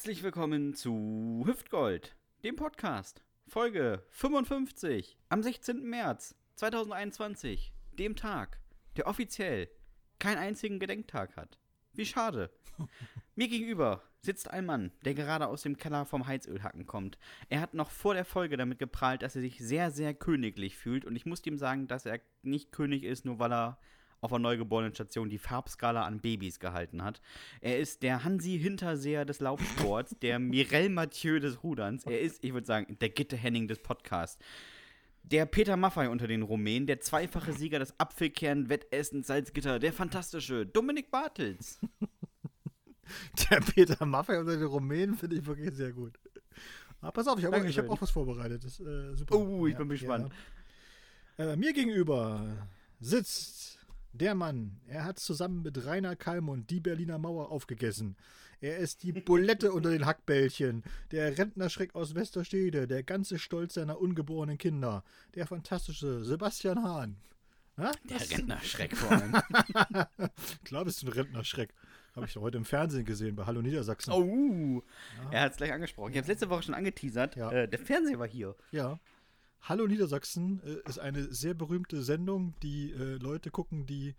Herzlich willkommen zu Hüftgold, dem Podcast. Folge 55 am 16. März 2021, dem Tag, der offiziell keinen einzigen Gedenktag hat. Wie schade. Mir gegenüber sitzt ein Mann, der gerade aus dem Keller vom Heizölhacken kommt. Er hat noch vor der Folge damit geprahlt, dass er sich sehr, sehr königlich fühlt. Und ich muss ihm sagen, dass er nicht König ist, nur weil er auf einer neugeborenen Station die Farbskala an Babys gehalten hat. Er ist der Hansi Hinterseher des Laufsports, der Mirel Mathieu des Ruderns. Er ist, ich würde sagen, der Gitte Henning des Podcasts. Der Peter Maffei unter den Rumänen, der zweifache Sieger des Apfelkern-Wettessens Salzgitter, der fantastische Dominik Bartels. Der Peter Maffei unter den Rumänen finde ich wirklich sehr gut. Aber pass auf, ich habe hab Dankeschön. auch was vorbereitet. Das, äh, super. Oh, ich bin gespannt. Ja. Äh, mir gegenüber sitzt der Mann. Er hat zusammen mit Rainer Kallmund die Berliner Mauer aufgegessen. Er ist die Bulette unter den Hackbällchen, der Rentnerschreck aus Westerstede, der ganze Stolz seiner ungeborenen Kinder, der fantastische Sebastian Hahn. Ha? Der Rentnerschreck vor allem. Klar bist du ein Rentnerschreck. Habe ich heute im Fernsehen gesehen bei Hallo Niedersachsen. Oh, er hat es gleich angesprochen. Ich habe es letzte Woche schon angeteasert. Ja. Äh, der Fernseher war hier. Ja. Hallo Niedersachsen äh, ist eine sehr berühmte Sendung, die äh, Leute gucken, die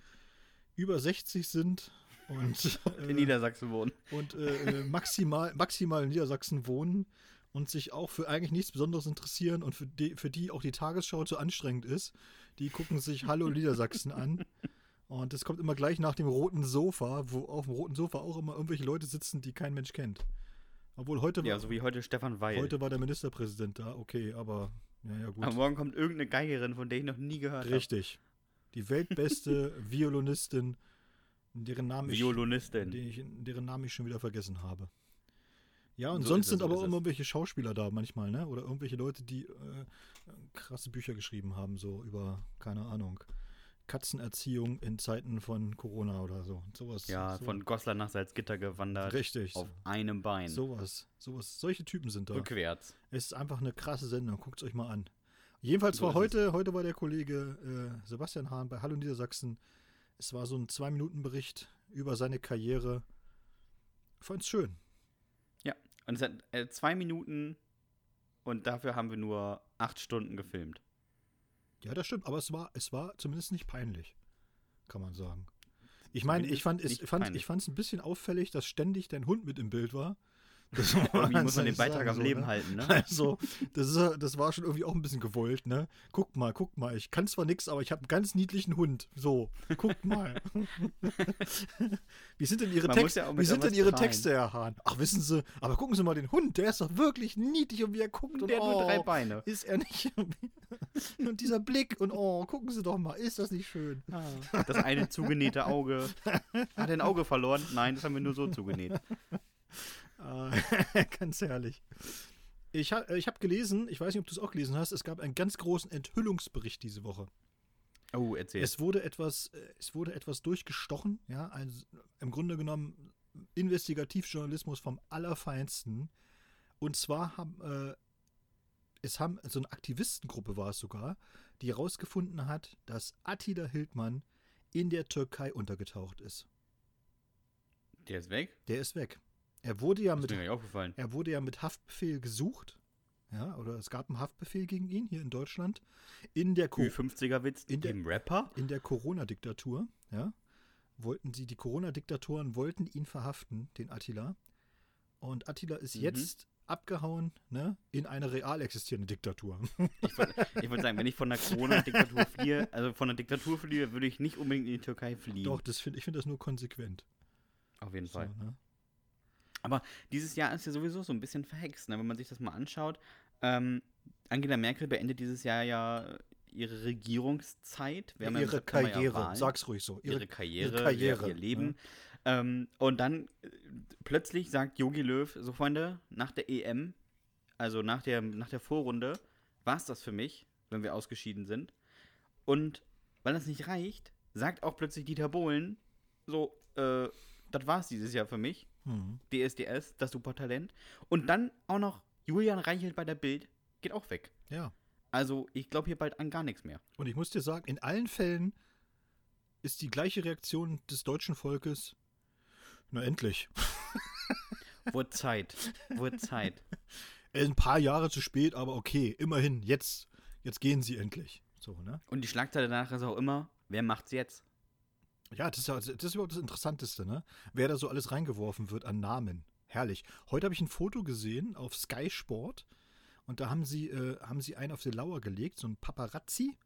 über 60 sind und, In äh, Niedersachsen wohnen. und äh, äh, maximal, maximal in Niedersachsen wohnen und sich auch für eigentlich nichts Besonderes interessieren und für die, für die auch die Tagesschau zu anstrengend ist. Die gucken sich Hallo Niedersachsen an. Und das kommt immer gleich nach dem roten Sofa, wo auf dem roten Sofa auch immer irgendwelche Leute sitzen, die kein Mensch kennt. Obwohl heute, Ja, so wie heute Stefan Weil. heute war der Ministerpräsident da, okay, aber ja, ja gut. Aber morgen kommt irgendeine Geigerin, von der ich noch nie gehört habe. Richtig. Die weltbeste Violinistin, deren Namen, ich, Violinistin. den ich, deren Namen ich schon wieder vergessen habe. Ja, und So sonst es, sind so aber es. immer irgendwelche Schauspieler da manchmal, ne? Oder irgendwelche Leute, die äh, krasse Bücher geschrieben haben, so über, keine Ahnung, Katzenerziehung in Zeiten von Corona oder so. Sowas. Ja, so, von Goslar nach Salzgitter gewandert. Richtig. Auf einem Bein. Sowas. Sowas. Solche Typen sind da. Rückwärts. Es ist einfach eine krasse Sendung. Guckt es euch mal an. Jedenfalls So war heute, heute war der Kollege äh, Sebastian Hahn bei Hallo Niedersachsen. Es war so ein Zwei-Minuten-Bericht über seine Karriere. Fand's schön. Ja. Und es hat äh, zwei Minuten und dafür haben wir nur acht Stunden gefilmt. Ja, das stimmt, aber es war, es war zumindest nicht peinlich, kann man sagen. Ich meine, ich fand es fand, ich fand's ein bisschen auffällig, dass ständig dein Hund mit im Bild war. Das Irgendwie muss man den Beitrag am so, Leben ne? halten, ne? Also, das, ist, das war schon irgendwie auch ein bisschen gewollt, ne? Guck mal, guck mal, ich kann zwar nichts, aber ich habe einen ganz niedlichen Hund. So, guck mal. wie sind denn Ihre, Texte, ja wie sind denn Ihre. Texte, Herr Hahn? Ach, wissen Sie, aber gucken Sie mal den Hund, der ist doch wirklich niedlich und wie er guckt. Und, Der hat nur oh, drei Beine. Ist er nicht? und dieser Blick und oh, gucken Sie doch mal, ist das nicht schön? Das eine zugenähte Auge. Hat er ein Auge verloren? Nein, das haben wir nur so zugenäht. Ah, ganz herrlich. Ich, ha, ich habe gelesen, ich weiß nicht, ob du es auch gelesen hast, es gab einen ganz großen Enthüllungsbericht diese Woche. Oh, erzähl. Es wurde etwas, äh, es wurde etwas durchgestochen, ja, ein, im Grunde genommen Investigativjournalismus vom Allerfeinsten. Und zwar haben, äh, es haben, so eine Aktivistengruppe war es sogar, die herausgefunden hat, dass Attila Hildmann in der Türkei untergetaucht ist. Der ist weg? Der ist weg. Er wurde ja mit er wurde ja mit Haftbefehl gesucht. Ja, oder es gab einen Haftbefehl gegen ihn hier in Deutschland. In der, Co Ü50er-Witz In der- im Rapper? in der Corona-Diktatur, ja, wollten sie, die Corona-Diktatoren wollten ihn verhaften, den Attila. Und Attila ist Mhm. jetzt abgehauen, ne, in eine real existierende Diktatur. Ich wollte sagen, wenn ich von der Corona-Diktatur fliehe, also von der Diktatur fliehe, würde ich nicht unbedingt in die Türkei fliehen. Doch, das find, ich finde das nur konsequent. Auf jeden So, Fall. ne? Aber dieses Jahr ist ja sowieso so ein bisschen verhext, ne? wenn man sich das mal anschaut. Ähm, Angela Merkel beendet dieses Jahr ja ihre Regierungszeit. Ja ihre ja Karriere, Wahlen. sag's ruhig so. ihre, Karriere, ihre Karriere, ihr, Leben. ne? Ähm, und dann äh, plötzlich sagt Yogi Löw, so Freunde, nach der EM, also nach der, nach der Vorrunde, war es das für mich, wenn wir ausgeschieden sind. Und weil das nicht reicht, sagt auch plötzlich Dieter Bohlen, so, äh, das war's dieses Jahr für mich. Mhm. DSDS, das Supertalent. Und dann auch noch Julian Reichelt bei der Bild, geht auch weg. Ja. Also ich glaube hier bald an gar nichts mehr. Und ich muss dir sagen, in allen Fällen ist die gleiche Reaktion des deutschen Volkes. Na endlich. Wurde Zeit. Wurde Zeit. Ein paar Jahre zu spät, aber okay, immerhin, jetzt, jetzt gehen sie endlich. So, ne? Und die Schlagzeile danach ist auch immer, wer macht's jetzt? Ja, das ist, ja, das ist überhaupt das Interessanteste, ne? Wer da so alles reingeworfen wird an Namen. Herrlich. Heute habe ich ein Foto gesehen auf Sky Sport und da haben sie, äh, haben sie einen auf die Lauer gelegt, so ein Paparazzi.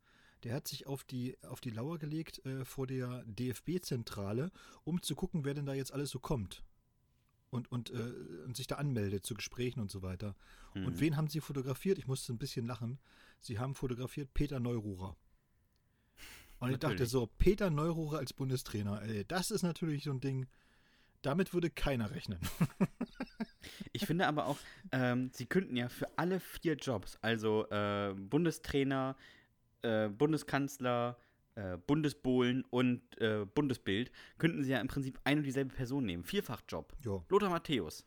Der hat sich auf die, auf die Lauer gelegt äh, vor der DFB-Zentrale, um zu gucken, wer denn da jetzt alles so kommt. Und, und, äh, und sich da anmeldet zu Gesprächen und so weiter. Und Mhm. wen haben sie fotografiert? Ich musste ein bisschen lachen. Sie haben fotografiert Peter Neururer. Und ich dachte Natürlich. so, Peter Neururer als Bundestrainer, ey, das ist natürlich so ein Ding, damit würde keiner rechnen. Ich finde aber auch, ähm, sie könnten ja für alle vier Jobs, also äh, Bundestrainer, äh, Bundeskanzler, äh, Bundesbohlen und äh, Bundesbild, könnten sie ja im Prinzip ein und dieselbe Person nehmen. Vierfachjob. Ja, Lothar Matthäus.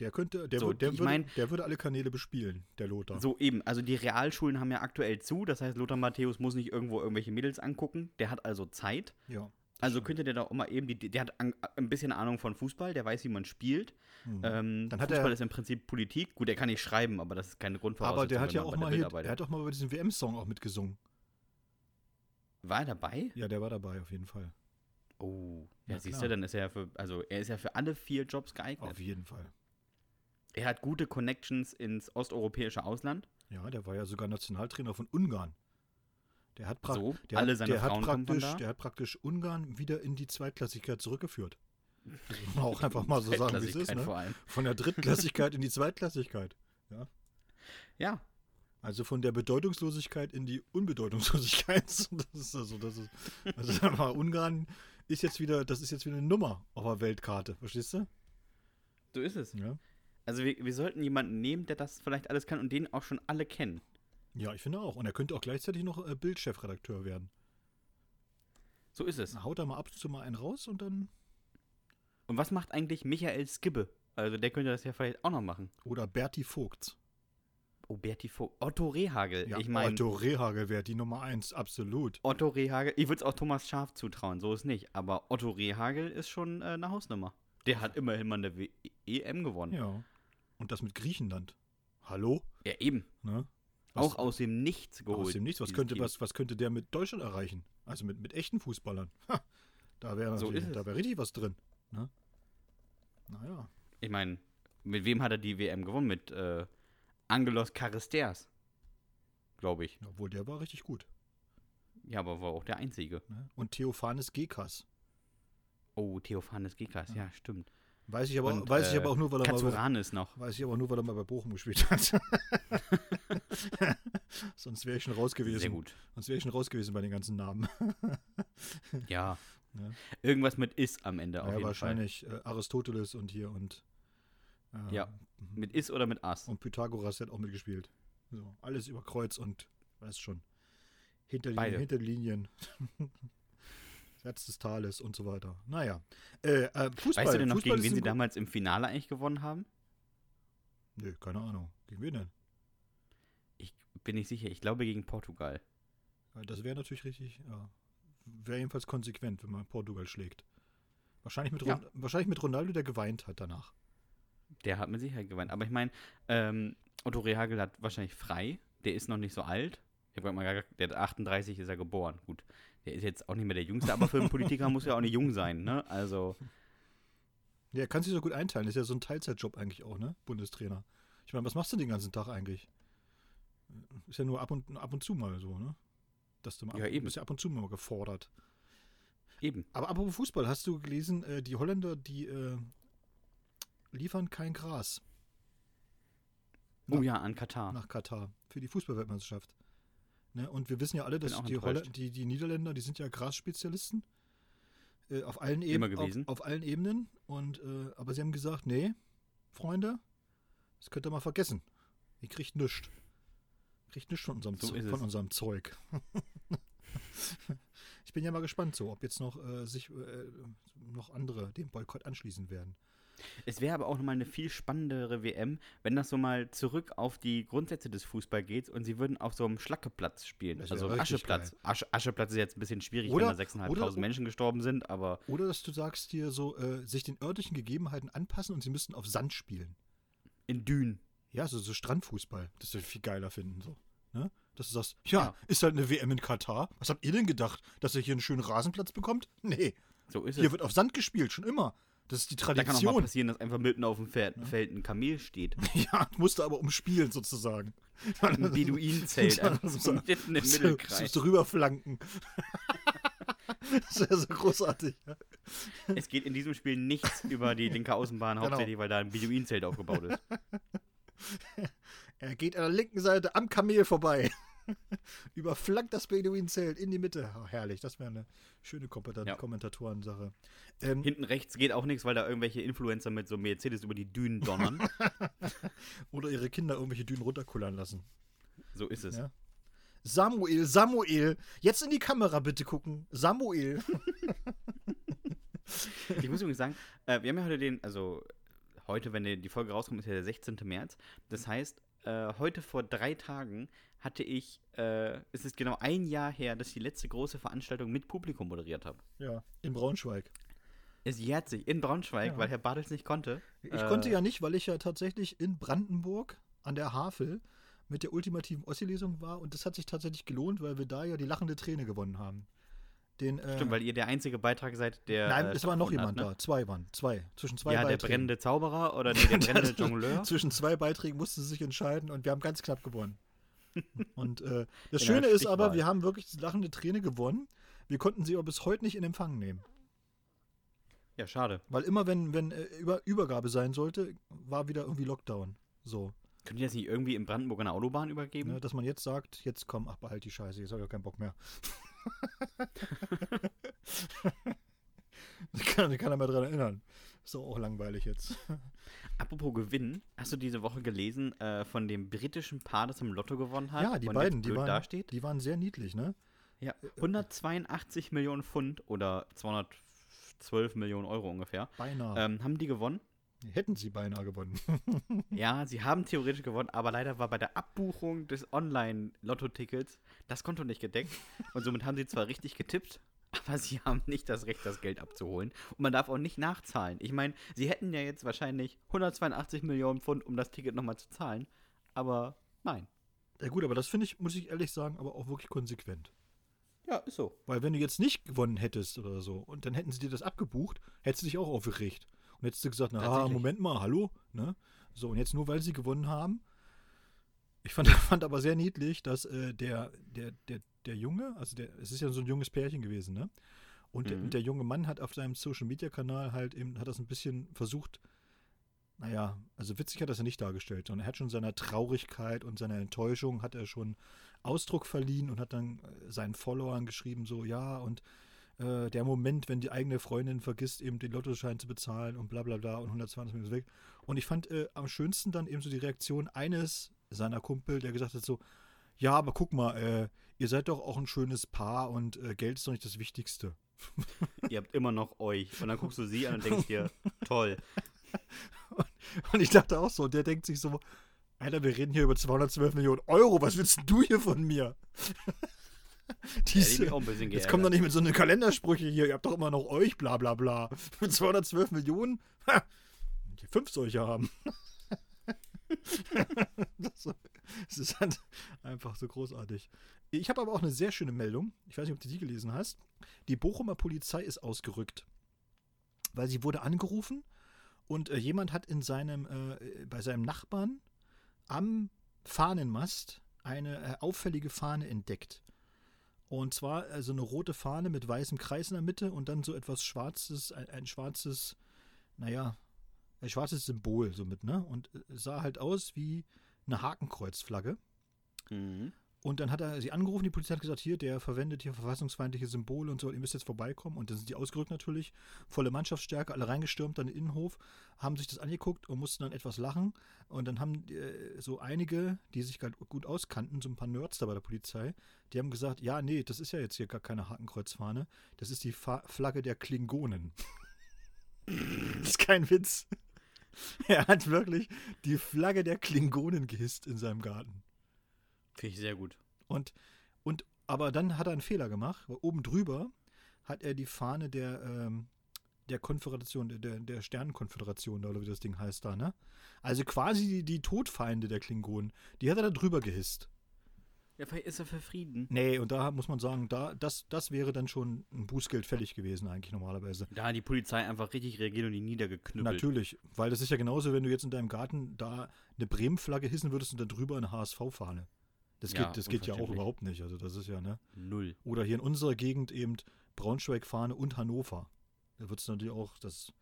Der könnte, der, So, der, würde, mein- der würde alle Kanäle bespielen, der Lothar. So eben, also die Realschulen haben ja aktuell zu, das heißt, Lothar Matthäus muss nicht irgendwo irgendwelche Mädels angucken, der hat also Zeit. Ja. Also könnte der doch auch mal eben, die, der hat an, ein bisschen Ahnung von Fußball, der weiß, wie man spielt. Mhm. Ähm, Dann hat Fußball er- ist im Prinzip Politik. Gut, er kann nicht schreiben, aber das ist keine Grundvoraussetzung. Aber der hat ja auch mal der hier, Bild er hat auch mal bei diesem WM-Song auch mitgesungen. War er dabei? Ja, der war dabei auf jeden Fall. Oh, ja, Ja, siehst klar. du, dann ist er ja für, also er ist ja für alle vier Jobs geeignet. Auf jeden Fall. Er hat gute Connections ins osteuropäische Ausland. Ja, der war ja sogar Nationaltrainer von Ungarn. Der hat, pra So, der alle hat, seine der hat Frauen praktisch, der hat praktisch Ungarn wieder in die Zweitklassigkeit zurückgeführt. Das muss man auch einfach mal so sagen, wie es ist. Ne? Von der Drittklassigkeit in die Zweitklassigkeit. Ja, Also von der Bedeutungslosigkeit in die Unbedeutungslosigkeit. Das ist also, das ist, also Ungarn ist jetzt wieder, das ist jetzt wieder eine Nummer auf der Weltkarte, verstehst du? so ist es. Ja. Also wir, wir sollten jemanden nehmen, der das vielleicht alles kann und den auch schon alle kennen. Ja, ich finde auch. Und er könnte auch gleichzeitig noch äh, Bildchefredakteur werden. So ist es. Haut da mal ab und zu mal einen raus und dann. Und was macht eigentlich Michael Skibbe? Also der könnte das ja vielleicht auch noch machen. Oder Berti Vogts. Oh, Berti Vogt. Otto Rehagel. Ja, ich meine, Otto Rehagel wäre die Nummer eins, absolut. Otto Rehagel, ich würde es auch Thomas Schaf zutrauen, so ist nicht. Aber Otto Rehagel ist schon äh, eine Hausnummer. Der hat immerhin mal eine w EM gewonnen. Ja. Und das mit Griechenland. Hallo? eben. Ne? auch aus dem Nichts geholt. Aus dem Nichts. Was könnte, was, was könnte der mit Deutschland erreichen? Also mit, mit echten Fußballern. Ha, da wäre So da wäre richtig was drin. Ne? Naja. Ich meine, mit wem hat er die WM gewonnen? Mit äh, Angelos Charisteas. Glaube ich. Obwohl der war richtig gut. Ja, aber war auch der Einzige. Ne? Und Theophanes Gekas. Oh, Theophanes Gekas, ja, stimmt. Weiß ich aber, Und, weiß ich äh, aber auch nur, weil er mal bei, Katsouranis noch. weiß ich aber nur, weil er mal bei Bochum gespielt hat. Sonst wäre ich schon raus gewesen. Sehr gut. Sonst wäre ich schon raus gewesen bei den ganzen Namen. Ja. Ja. Irgendwas mit Is am Ende ja, wahrscheinlich äh, Aristoteles und hier und äh, Ja. Fall. Mit Is oder mit As? und Pythagoras hat auch mitgespielt. So, alles über Kreuz und weißt schon. Hinterlinien, Beide. Hinterlinien. Herz des Tales und so weiter. Naja. Äh, äh, Fußball. Weißt du denn noch, Fußball gegen wen sie damals im Finale eigentlich gewonnen haben? Nö, keine Ahnung. Gegen wen denn? Ich bin nicht sicher. Ich glaube gegen Portugal. Ja, Das wäre natürlich richtig, ja. Wäre jedenfalls konsequent, wenn man Portugal schlägt. Wahrscheinlich mit, Ja. Wahrscheinlich mit Ronaldo, der geweint hat danach. Der hat mit Sicherheit gewonnen. Aber ich meine, ähm, Otto Rehagel hat wahrscheinlich frei. Der ist noch nicht so alt. Ich mal gesagt, der hat 38 ist er geboren. Gut, der ist jetzt auch nicht mehr der Jüngste, aber für einen Politiker muss er auch nicht jung sein, ne? Also, Ja, kann sich so gut einteilen. Ist ja so ein Teilzeitjob eigentlich auch, ne? Bundestrainer. Ich meine, was machst du den ganzen Tag eigentlich? Ist ja nur ab und, ab und zu mal so, ne? Dass du mal Ja, ab, eben. bist ja ab und zu mal gefordert. eben. Aber apropos Fußball, hast du gelesen, äh, die Holländer, die äh, liefern kein Gras Oh ja, an Katar. nach Katar für die Fußballweltmeisterschaft. Ne? Und wir wissen ja alle, dass die. Holla die, die Niederländer, die sind ja Grasspezialisten. Äh, auf allen gewesen. Auf, auf allen Ebenen. Und, äh, aber sie haben gesagt, nee, Freunde, das könnt ihr mal vergessen. Ihr kriegt nichts. Kriegt nichts von unserem, So ist von unserem Zeug. ich bin ja mal gespannt, so, ob jetzt noch äh, sich äh, noch andere dem Boykott anschließen werden. Es wäre aber auch nochmal eine viel spannendere WM, wenn das so mal zurück auf die Grundsätze des Fußballs geht und sie würden auf so einem Schlackeplatz spielen. Also Ascheplatz. Asche, Ascheplatz ist jetzt ein bisschen schwierig, Oder- wenn da 6.500 oder- Menschen gestorben sind, aber Oder dass du sagst dir so, äh, sich den örtlichen Gegebenheiten anpassen und sie müssten auf Sand spielen. in Dünen. Ja, so, so Strandfußball. Das würde ich viel geiler finden. So. Ne? Dass du sagst, ja, Ja. ist halt eine WM in Katar. Was habt ihr denn gedacht? Dass ihr hier einen schönen Rasenplatz bekommt? Nee, So ist hier es. wird auf Sand gespielt, schon immer. Das ist die Da kann auch mal Tradition. passieren, dass einfach mitten auf dem Feld, Feld ein Kamel steht. Ja, musste aber umspielen sozusagen. Ein Beduinenzelt, einfach so mitten im Mittelkreis. so rüberflanken. das wäre so großartig. Ja. Es geht in diesem Spiel nichts über die linke Außenbahn, Genau. hauptsächlich, weil da ein Beduinenzelt aufgebaut ist. Er geht an der linken Seite am Kamel vorbei. Überflankt das Beduinenzelt in die Mitte. Oh, herrlich, das wäre eine schöne Kompetent Ja. Kommentatorensache. Ähm, Hinten rechts geht auch nichts, weil da irgendwelche Influencer mit so Mercedes über die Dünen donnern. oder ihre Kinder irgendwelche Dünen runterkullern lassen. So ist es. Ja. Samuel, Samuel, jetzt in die Kamera bitte gucken. Samuel. Ich muss übrigens sagen, äh, wir haben ja heute den, also heute, wenn die Folge rauskommt, ist ja der 16. März. Das heißt, äh, heute vor drei Tagen hatte ich, äh, es ist genau ein Jahr her, dass ich die letzte große Veranstaltung mit Publikum moderiert habe. Ja, in Braunschweig. Es jährt sich in Braunschweig, Ja. weil Herr Bartels nicht konnte. Ich Äh, konnte ja nicht, weil ich ja tatsächlich in Brandenburg an der Havel mit der ultimativen Ossi-Lesung war und das hat sich tatsächlich gelohnt, weil wir da ja die lachende Träne gewonnen haben. Den, äh, Stimmt, weil ihr der einzige Beitrag seid, der. Nein, äh, es war noch jemand hat, ne? da. Zwei waren. Zwei. Zwischen zwei Ja, der Beiträgen. brennende Zauberer oder nee, der brennende Jongleur. Zwischen zwei Beiträgen musste sie sich entscheiden und wir haben ganz knapp gewonnen. Und äh, das Schöne ist aber, wir haben wirklich die lachende Träne gewonnen. Wir konnten sie aber bis heute nicht in Empfang nehmen. Ja, schade. Weil immer, wenn, wenn äh, Über Übergabe sein sollte, war wieder irgendwie Lockdown. So. Könnt ihr das nicht irgendwie in Brandenburg an der Autobahn übergeben? Ne, dass man jetzt sagt, jetzt komm, ach, behalt die Scheiße, jetzt hab ich auch keinen Bock mehr. Da kann, kann er mal dran erinnern. Ist doch auch langweilig jetzt. Apropos Gewinn, hast du diese Woche gelesen äh, von dem britischen Paar, das im Lotto gewonnen hat? ja, die beiden, die waren, dasteht? die waren sehr niedlich, ne? Ja, 182 Millionen Pfund oder 212 Millionen Euro ungefähr. Beinahe. Ähm, haben die gewonnen? Hätten sie beinahe gewonnen. Ja, sie haben theoretisch gewonnen, aber leider war bei der Abbuchung des Online-Lotto-Tickets das Konto nicht gedeckt. Und somit haben sie zwar richtig getippt, aber sie haben nicht das Recht, das Geld abzuholen. Und man darf auch nicht nachzahlen. Ich meine, sie hätten ja jetzt wahrscheinlich 182 Millionen Pfund, um das Ticket nochmal zu zahlen. Aber nein. ja gut, aber das finde ich, muss ich ehrlich sagen, aber auch wirklich konsequent. Ja, ist so. Weil wenn du jetzt nicht gewonnen hättest oder so und dann hätten sie dir das abgebucht, hättest du dich auch aufgeregt. Und hättest du gesagt, na, ah. Moment mal, hallo? Ne? So, und jetzt nur weil sie gewonnen haben. Ich fand, fand aber sehr niedlich, dass äh, der, der, der, der Junge, also der, es ist ja so ein junges Pärchen gewesen, ne? Und, der, Mhm. und der junge Mann hat auf seinem Social Media Kanal halt eben, hat das ein bisschen versucht, naja, also witzig hat er es ja nicht dargestellt, sondern er hat schon seiner Traurigkeit und seiner Enttäuschung hat er schon Ausdruck verliehen und hat dann äh, seinen Followern geschrieben, so, ja, und äh, der Moment, wenn die eigene Freundin vergisst, eben den Lottoschein zu bezahlen und bla bla bla und 120 Minuten weg. Und ich fand äh, am schönsten dann eben so die Reaktion eines seiner Kumpel, der gesagt hat so, ja, aber guck mal, äh, ihr seid doch auch ein schönes Paar und äh, Geld ist doch nicht das Wichtigste. Ihr habt immer noch euch. Und dann guckst du sie an und denkst dir, toll. Und ich dachte auch so, der denkt sich so, Alter, wir reden hier über 212 Millionen Euro, was willst du hier von mir? Ja, die Diese, bisschen jetzt kommt doch nicht mit so einer Kalendersprüche hier, ihr habt doch immer noch euch, bla bla bla. Mit 212 Millionen? Ha, die fünf solche haben. das ist halt einfach so großartig. Ich habe aber auch eine sehr schöne Meldung. Ich weiß nicht, ob du die gelesen hast. Die Bochumer Polizei ist ausgerückt, weil sie wurde angerufen und äh, jemand hat in seinem, äh, bei seinem Nachbarn am Fahnenmast eine äh, auffällige Fahne entdeckt. Und zwar also eine rote Fahne mit weißem Kreis in der Mitte und dann so etwas Schwarzes, ein, ein schwarzes, naja, ein schwarzes Symbol so mit, ne? Und äh, sah halt aus wie eine Hakenkreuzflagge. Mhm. Und dann hat er sie angerufen, die Polizei hat gesagt, hier, der verwendet hier verfassungsfeindliche Symbole und so, ihr müsst jetzt vorbeikommen. Und dann sind die ausgerückt natürlich, volle Mannschaftsstärke, alle reingestürmt dann in den Innenhof, haben sich das angeguckt und mussten dann etwas lachen. Und dann haben äh, so einige, die sich gut auskannten, so ein paar Nerds da bei der Polizei, die haben gesagt, ja, nee, das ist ja jetzt hier gar keine Hakenkreuzfahne, das ist die Fa Flagge der Klingonen. das ist kein Witz. er hat wirklich die Flagge der Klingonen gehisst in seinem Garten. Finde ich sehr gut. Und, und, aber dann hat er einen Fehler gemacht, weil oben drüber hat er die Fahne der, ähm, der Konföderation, der, der Sternenkonföderation, oder wie das Ding heißt da, ne? Also quasi die, die Todfeinde der Klingonen, die hat er da drüber gehisst. Ja, vielleicht ist er für Frieden. Nee, und da muss man sagen, da, das, das wäre dann schon ein Bußgeld fällig gewesen, eigentlich normalerweise. Da hat die Polizei einfach richtig reagiert und die niedergeknüppelt. Natürlich, weil das ist ja genauso, wenn du jetzt in deinem Garten da eine Bremen-Flagge hissen würdest und da drüber eine HSV-Fahne. Das, Ja, geht, das geht ja auch überhaupt nicht. Also das ist ja, ne? Null. Oder hier in unserer Gegend eben Braunschweig-Fahne und Hannover. Da wird es natürlich auch, das,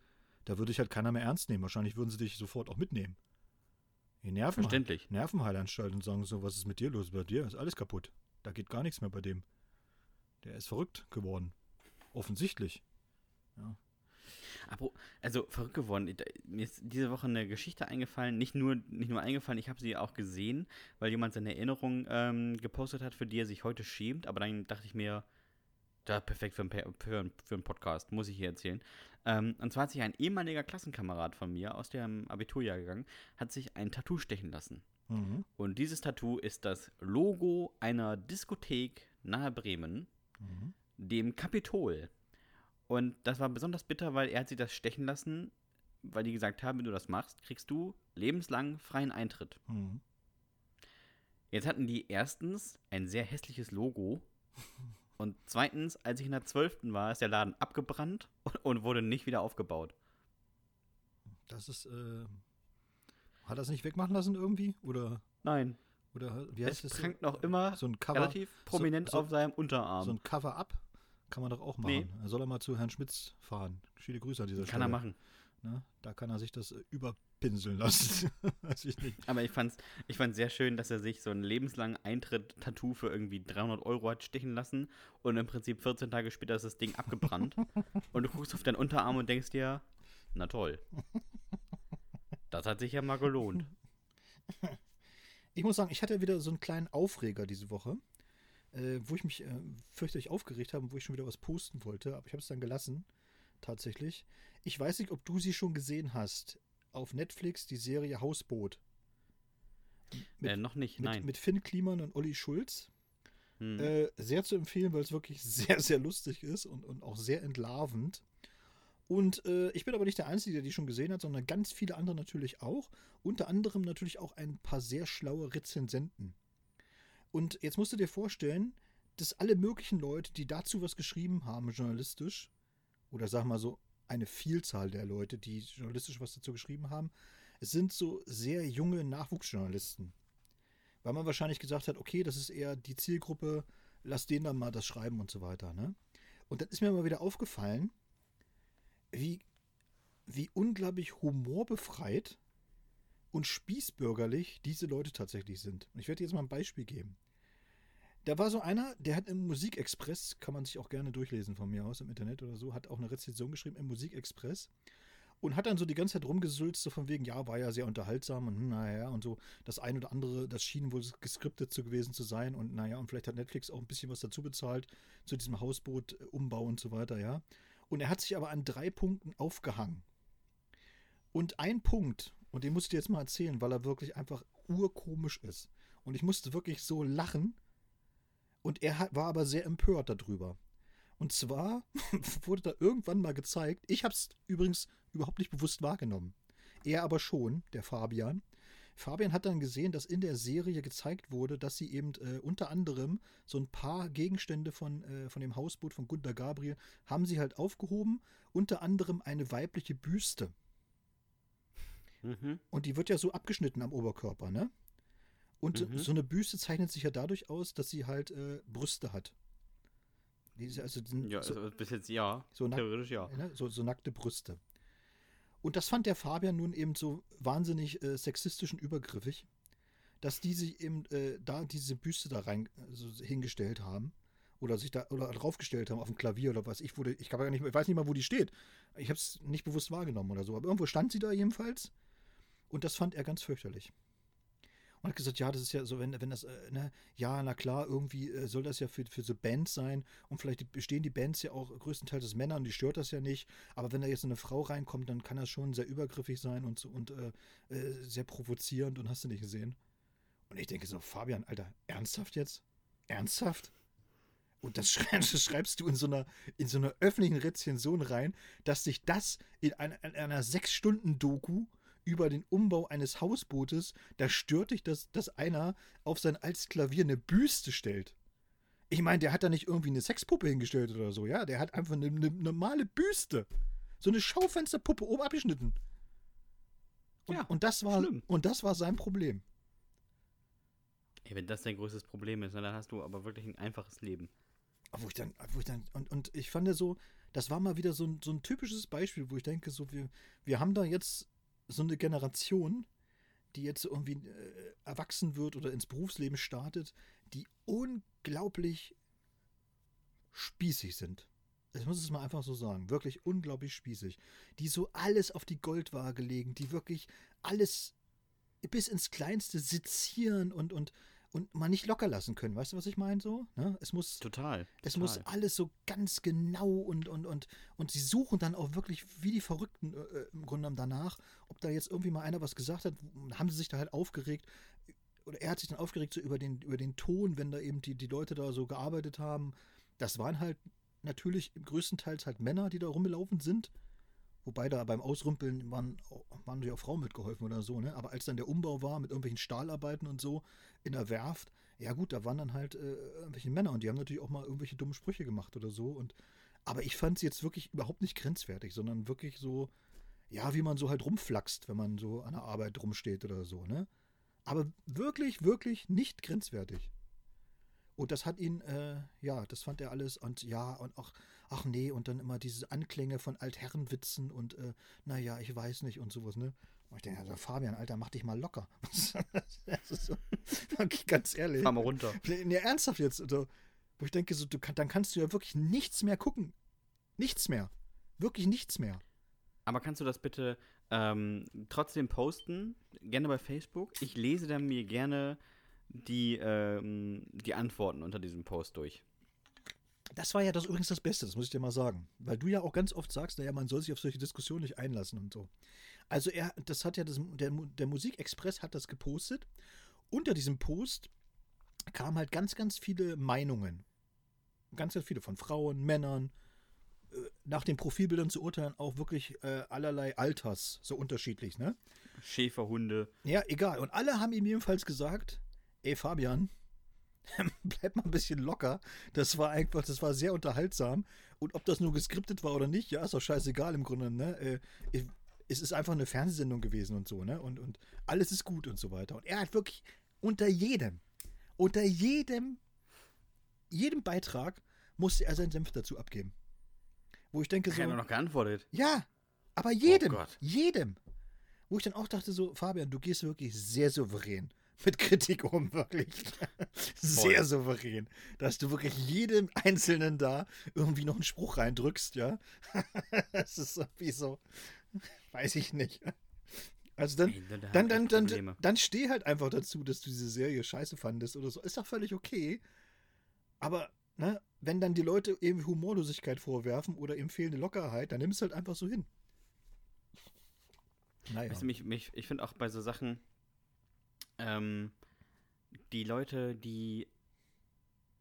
da würde ich halt keiner mehr ernst nehmen. Wahrscheinlich würden sie dich sofort auch mitnehmen. Die Nerven, Verständlich. Nervenheilanstalt und sagen so, was ist mit dir los? Bei dir ist alles kaputt. Da geht gar nichts mehr bei dem. Der ist verrückt geworden. Offensichtlich. Aber, also verrückt geworden. Mir ist diese Woche eine Geschichte eingefallen. Nicht nur, nicht nur eingefallen, ich habe sie auch gesehen, weil jemand seine Erinnerung ähm, gepostet hat, für die er sich heute schämt. Aber dann dachte ich mir, da perfekt für einen, für, einen- für einen Podcast, muss ich hier erzählen. Ähm, und zwar hat sich ein ehemaliger Klassenkamerad von mir aus dem Abiturjahrgang, hat sich ein Tattoo stechen lassen. Mhm. Und dieses Tattoo ist das Logo einer Diskothek nahe Bremen, Mhm. dem Kapitol. Und das war besonders bitter, weil er hat sich das stechen lassen, weil die gesagt haben, wenn du das machst, kriegst du lebenslang freien Eintritt. Mhm. Jetzt hatten die erstens ein sehr hässliches Logo und zweitens, als ich in der 12. war, ist der Laden abgebrannt und, wurde nicht wieder aufgebaut. Das ist, äh, hat er es nicht wegmachen lassen irgendwie? Oder, Nein, oder wie es heißt es? prangt noch immer So ein Cover, relativ prominent so- auf seinem Unterarm. so ein Cover-Up kann man doch auch machen. Nee. Er soll er mal zu Herrn Schmitz fahren. Viele Grüße an dieser Kann Stelle. er machen. Ne? Da kann er sich das äh, überpinseln lassen. Weiß ich nicht. Aber ich fand's, ich fand's sehr schön, dass er sich so ein lebenslangen Eintritt-Tattoo für irgendwie 300 Euro hat stechen lassen und im Prinzip 14 Tage später ist das Ding abgebrannt. und du guckst auf deinen Unterarm und denkst dir, na toll. Das hat sich ja mal gelohnt. Ich muss sagen, ich hatte wieder so einen kleinen Aufreger diese Woche, äh, wo ich mich äh, fürchterlich aufgeregt habe und wo ich schon wieder was posten wollte, aber ich habe es dann gelassen, tatsächlich. Ich weiß nicht, ob du sie schon gesehen hast. Auf Netflix die Serie Hausboot. Mit, äh, noch nicht, mit, nein. mit Finn Kliman und Olli Schulz. Hm. Äh, sehr zu empfehlen, weil es wirklich sehr, sehr lustig ist und, und auch sehr entlarvend. Und äh, ich bin aber nicht der Einzige, der die schon gesehen hat, sondern ganz viele andere natürlich auch. Unter anderem natürlich auch ein paar sehr schlaue Rezensenten. Und jetzt musst du dir vorstellen, dass alle möglichen Leute, die dazu was geschrieben haben, journalistisch, oder sag mal so eine Vielzahl der Leute, die journalistisch was dazu geschrieben haben, es sind so sehr junge Nachwuchsjournalisten. Weil man wahrscheinlich gesagt hat, okay, das ist eher die Zielgruppe, lass denen dann mal das schreiben und so weiter. Ne? Und dann ist mir mal wieder aufgefallen, wie, wie unglaublich humorbefreit und spießbürgerlich diese Leute tatsächlich sind. Und ich werde dir jetzt mal ein Beispiel geben. Da war so einer, der hat im Musikexpress, kann man sich auch gerne durchlesen von mir aus im Internet oder so, hat auch eine Rezension geschrieben im Musikexpress und hat dann so die ganze Zeit rumgesülzt, so von wegen, ja, war ja sehr unterhaltsam und hm, naja, und so das ein oder andere, das schien wohl geskriptet zu gewesen zu sein und naja, und vielleicht hat Netflix auch ein bisschen was dazu bezahlt, zu diesem Hausboot-Umbau und so weiter, ja. Und er hat sich aber an drei Punkten aufgehangen. Und ein Punkt, und den musst du dir jetzt mal erzählen, weil er wirklich einfach urkomisch ist. Und ich musste wirklich so lachen. Und er war aber sehr empört darüber. Und zwar wurde da irgendwann mal gezeigt, ich habe es übrigens überhaupt nicht bewusst wahrgenommen. Er aber schon, der Fabian. Fabian hat dann gesehen, dass in der Serie gezeigt wurde, dass sie eben äh, unter anderem so ein paar Gegenstände von, äh, von dem Hausboot von Gunter Gabriel haben sie halt aufgehoben. Unter anderem eine weibliche Büste. Mhm. Und die wird ja so abgeschnitten am Oberkörper, ne? Und Mhm. so eine Büste zeichnet sich ja dadurch aus, dass sie halt äh, Brüste hat. Also Ja, so, also bis jetzt ja. so, Theoretisch ja. ne? so, so nackte Brüste. Und das fand der Fabian nun eben so wahnsinnig äh, sexistisch und übergriffig, dass die sich eben äh, da diese Büste da rein also hingestellt haben oder sich da oder draufgestellt haben auf dem Klavier oder was. Ich wurde, ich, ja nicht, ich weiß nicht mal, wo die steht. Ich habe es nicht bewusst wahrgenommen oder so. Aber irgendwo stand sie da jedenfalls. Und das fand er ganz fürchterlich. Und hat gesagt, ja, das ist ja so, wenn, wenn das, äh, ne, ja, na klar, irgendwie äh, soll das ja für, für so Bands sein und vielleicht bestehen die Bands ja auch größtenteils aus Männern und die stört das ja nicht. Aber wenn da jetzt eine Frau reinkommt, dann kann das schon sehr übergriffig sein und, und äh, äh, sehr provozierend und hast du nicht gesehen. Und ich denke so, Fabian, Alter, ernsthaft jetzt? Ernsthaft? Und das schreibst du in so, einer, in so einer öffentlichen Rezension rein, dass sich das in einer, in einer Sechs-Stunden-Doku über den Umbau eines Hausbootes, da stört dich, dass, dass einer auf sein altes Klavier eine Büste stellt. Ich meine, der hat da nicht irgendwie eine Sexpuppe hingestellt oder so, ja? Der hat einfach eine, eine normale Büste. So eine Schaufensterpuppe oben abgeschnitten. Und, Ja, und, das war, schlimm. und das war sein Problem. Ey, wenn das dein größtes Problem ist, ne, dann hast du aber wirklich ein einfaches Leben. Wo ich dann, wo ich dann, und, und ich fand ja so, das war mal wieder so ein, so ein typisches Beispiel, wo ich denke, so, wir, wir haben da jetzt so eine Generation, die jetzt irgendwie äh, erwachsen wird oder ins Berufsleben startet, die unglaublich spießig sind. Ich muss es mal einfach so sagen. Wirklich unglaublich spießig. Die so alles auf die Goldwaage legen, die wirklich alles bis ins Kleinste sezieren und, und, und mal nicht locker lassen können. Weißt du, was ich meine so? Ne? Es muss, Total. es total. muss alles so ganz genau und, und, und, und sie suchen dann auch wirklich wie die Verrückten äh, äh, im Grunde genommen danach, ob da jetzt irgendwie mal einer was gesagt hat, haben sie sich da halt aufgeregt. Oder er hat sich dann aufgeregt so über den, über den Ton, wenn da eben die, die Leute da so gearbeitet haben. Das waren halt natürlich größtenteils halt Männer, die da rumgelaufen sind. Wobei da beim Ausrümpeln waren, waren ja auch Frauen mitgeholfen oder so, ne? Aber als dann der Umbau war mit irgendwelchen Stahlarbeiten und so in der Werft, ja gut, da waren dann halt äh, irgendwelche Männer und die haben natürlich auch mal irgendwelche dummen Sprüche gemacht oder so. Und aber ich fand es jetzt wirklich überhaupt nicht grenzwertig, sondern wirklich so, ja, wie man so halt rumflaxt, wenn man so an der Arbeit rumsteht oder so, ne? Aber wirklich, wirklich nicht grenzwertig. Und das hat ihn, äh, ja, das fand er alles und ja, und auch, ach nee, und dann immer diese Anklänge von Altherrenwitzen und äh, naja, ich weiß nicht und sowas, ne? Und ich denke, also Fabian, Alter, mach dich mal locker. so, ganz ehrlich. Fahr mal runter. Nee, ernsthaft jetzt. Also, wo ich denke, so, du dann kannst du ja wirklich nichts mehr gucken. Nichts mehr. Wirklich nichts mehr. Aber kannst du das bitte ähm, trotzdem posten? Gerne bei Facebook. Ich lese dann mir gerne die, ähm, die Antworten unter diesem Post durch. Das war ja das übrigens das Beste, das muss ich dir mal sagen. Weil du ja auch ganz oft sagst, naja, man soll sich auf solche Diskussionen nicht einlassen und so. Also er, das hat ja das, der, der Musikexpress hat das gepostet. Unter diesem Post kamen halt ganz, ganz viele Meinungen. Ganz, ganz viele von Frauen, Männern, äh, nach den Profilbildern zu urteilen, auch wirklich äh, allerlei Alters, so unterschiedlich, ne? Schäferhunde. Ja, egal. Und alle haben ihm jedenfalls gesagt, ey Fabian, bleib mal ein bisschen locker. Das war einfach, das war sehr unterhaltsam. Und ob das nur geskriptet war oder nicht, ja, ist doch scheißegal im Grunde, ne? Äh, ich- Es ist einfach eine Fernsehsendung gewesen und so, ne? Und, und alles ist gut und so weiter. Und er hat wirklich unter jedem, unter jedem, jedem Beitrag musste er seinen Senf dazu abgeben. Wo ich denke so. Keiner noch geantwortet. Ja, aber jedem, Oh jedem. Wo ich dann auch dachte, so, Fabian, du gehst wirklich sehr souverän mit Kritik um, wirklich. sehr souverän. Dass du wirklich jedem Einzelnen da irgendwie noch einen Spruch reindrückst, ja. das ist irgendwie so, weiß ich nicht. Also dann, dann, dann, dann, dann steh halt einfach dazu, dass du diese Serie scheiße fandest oder so. Ist doch völlig okay. Aber, ne, wenn dann die Leute irgendwie Humorlosigkeit vorwerfen oder eben fehlende Lockerheit, dann nimmst du halt einfach so hin. Naja. Weißt du, mich, mich, ich finde auch bei so Sachen, ähm, die Leute, die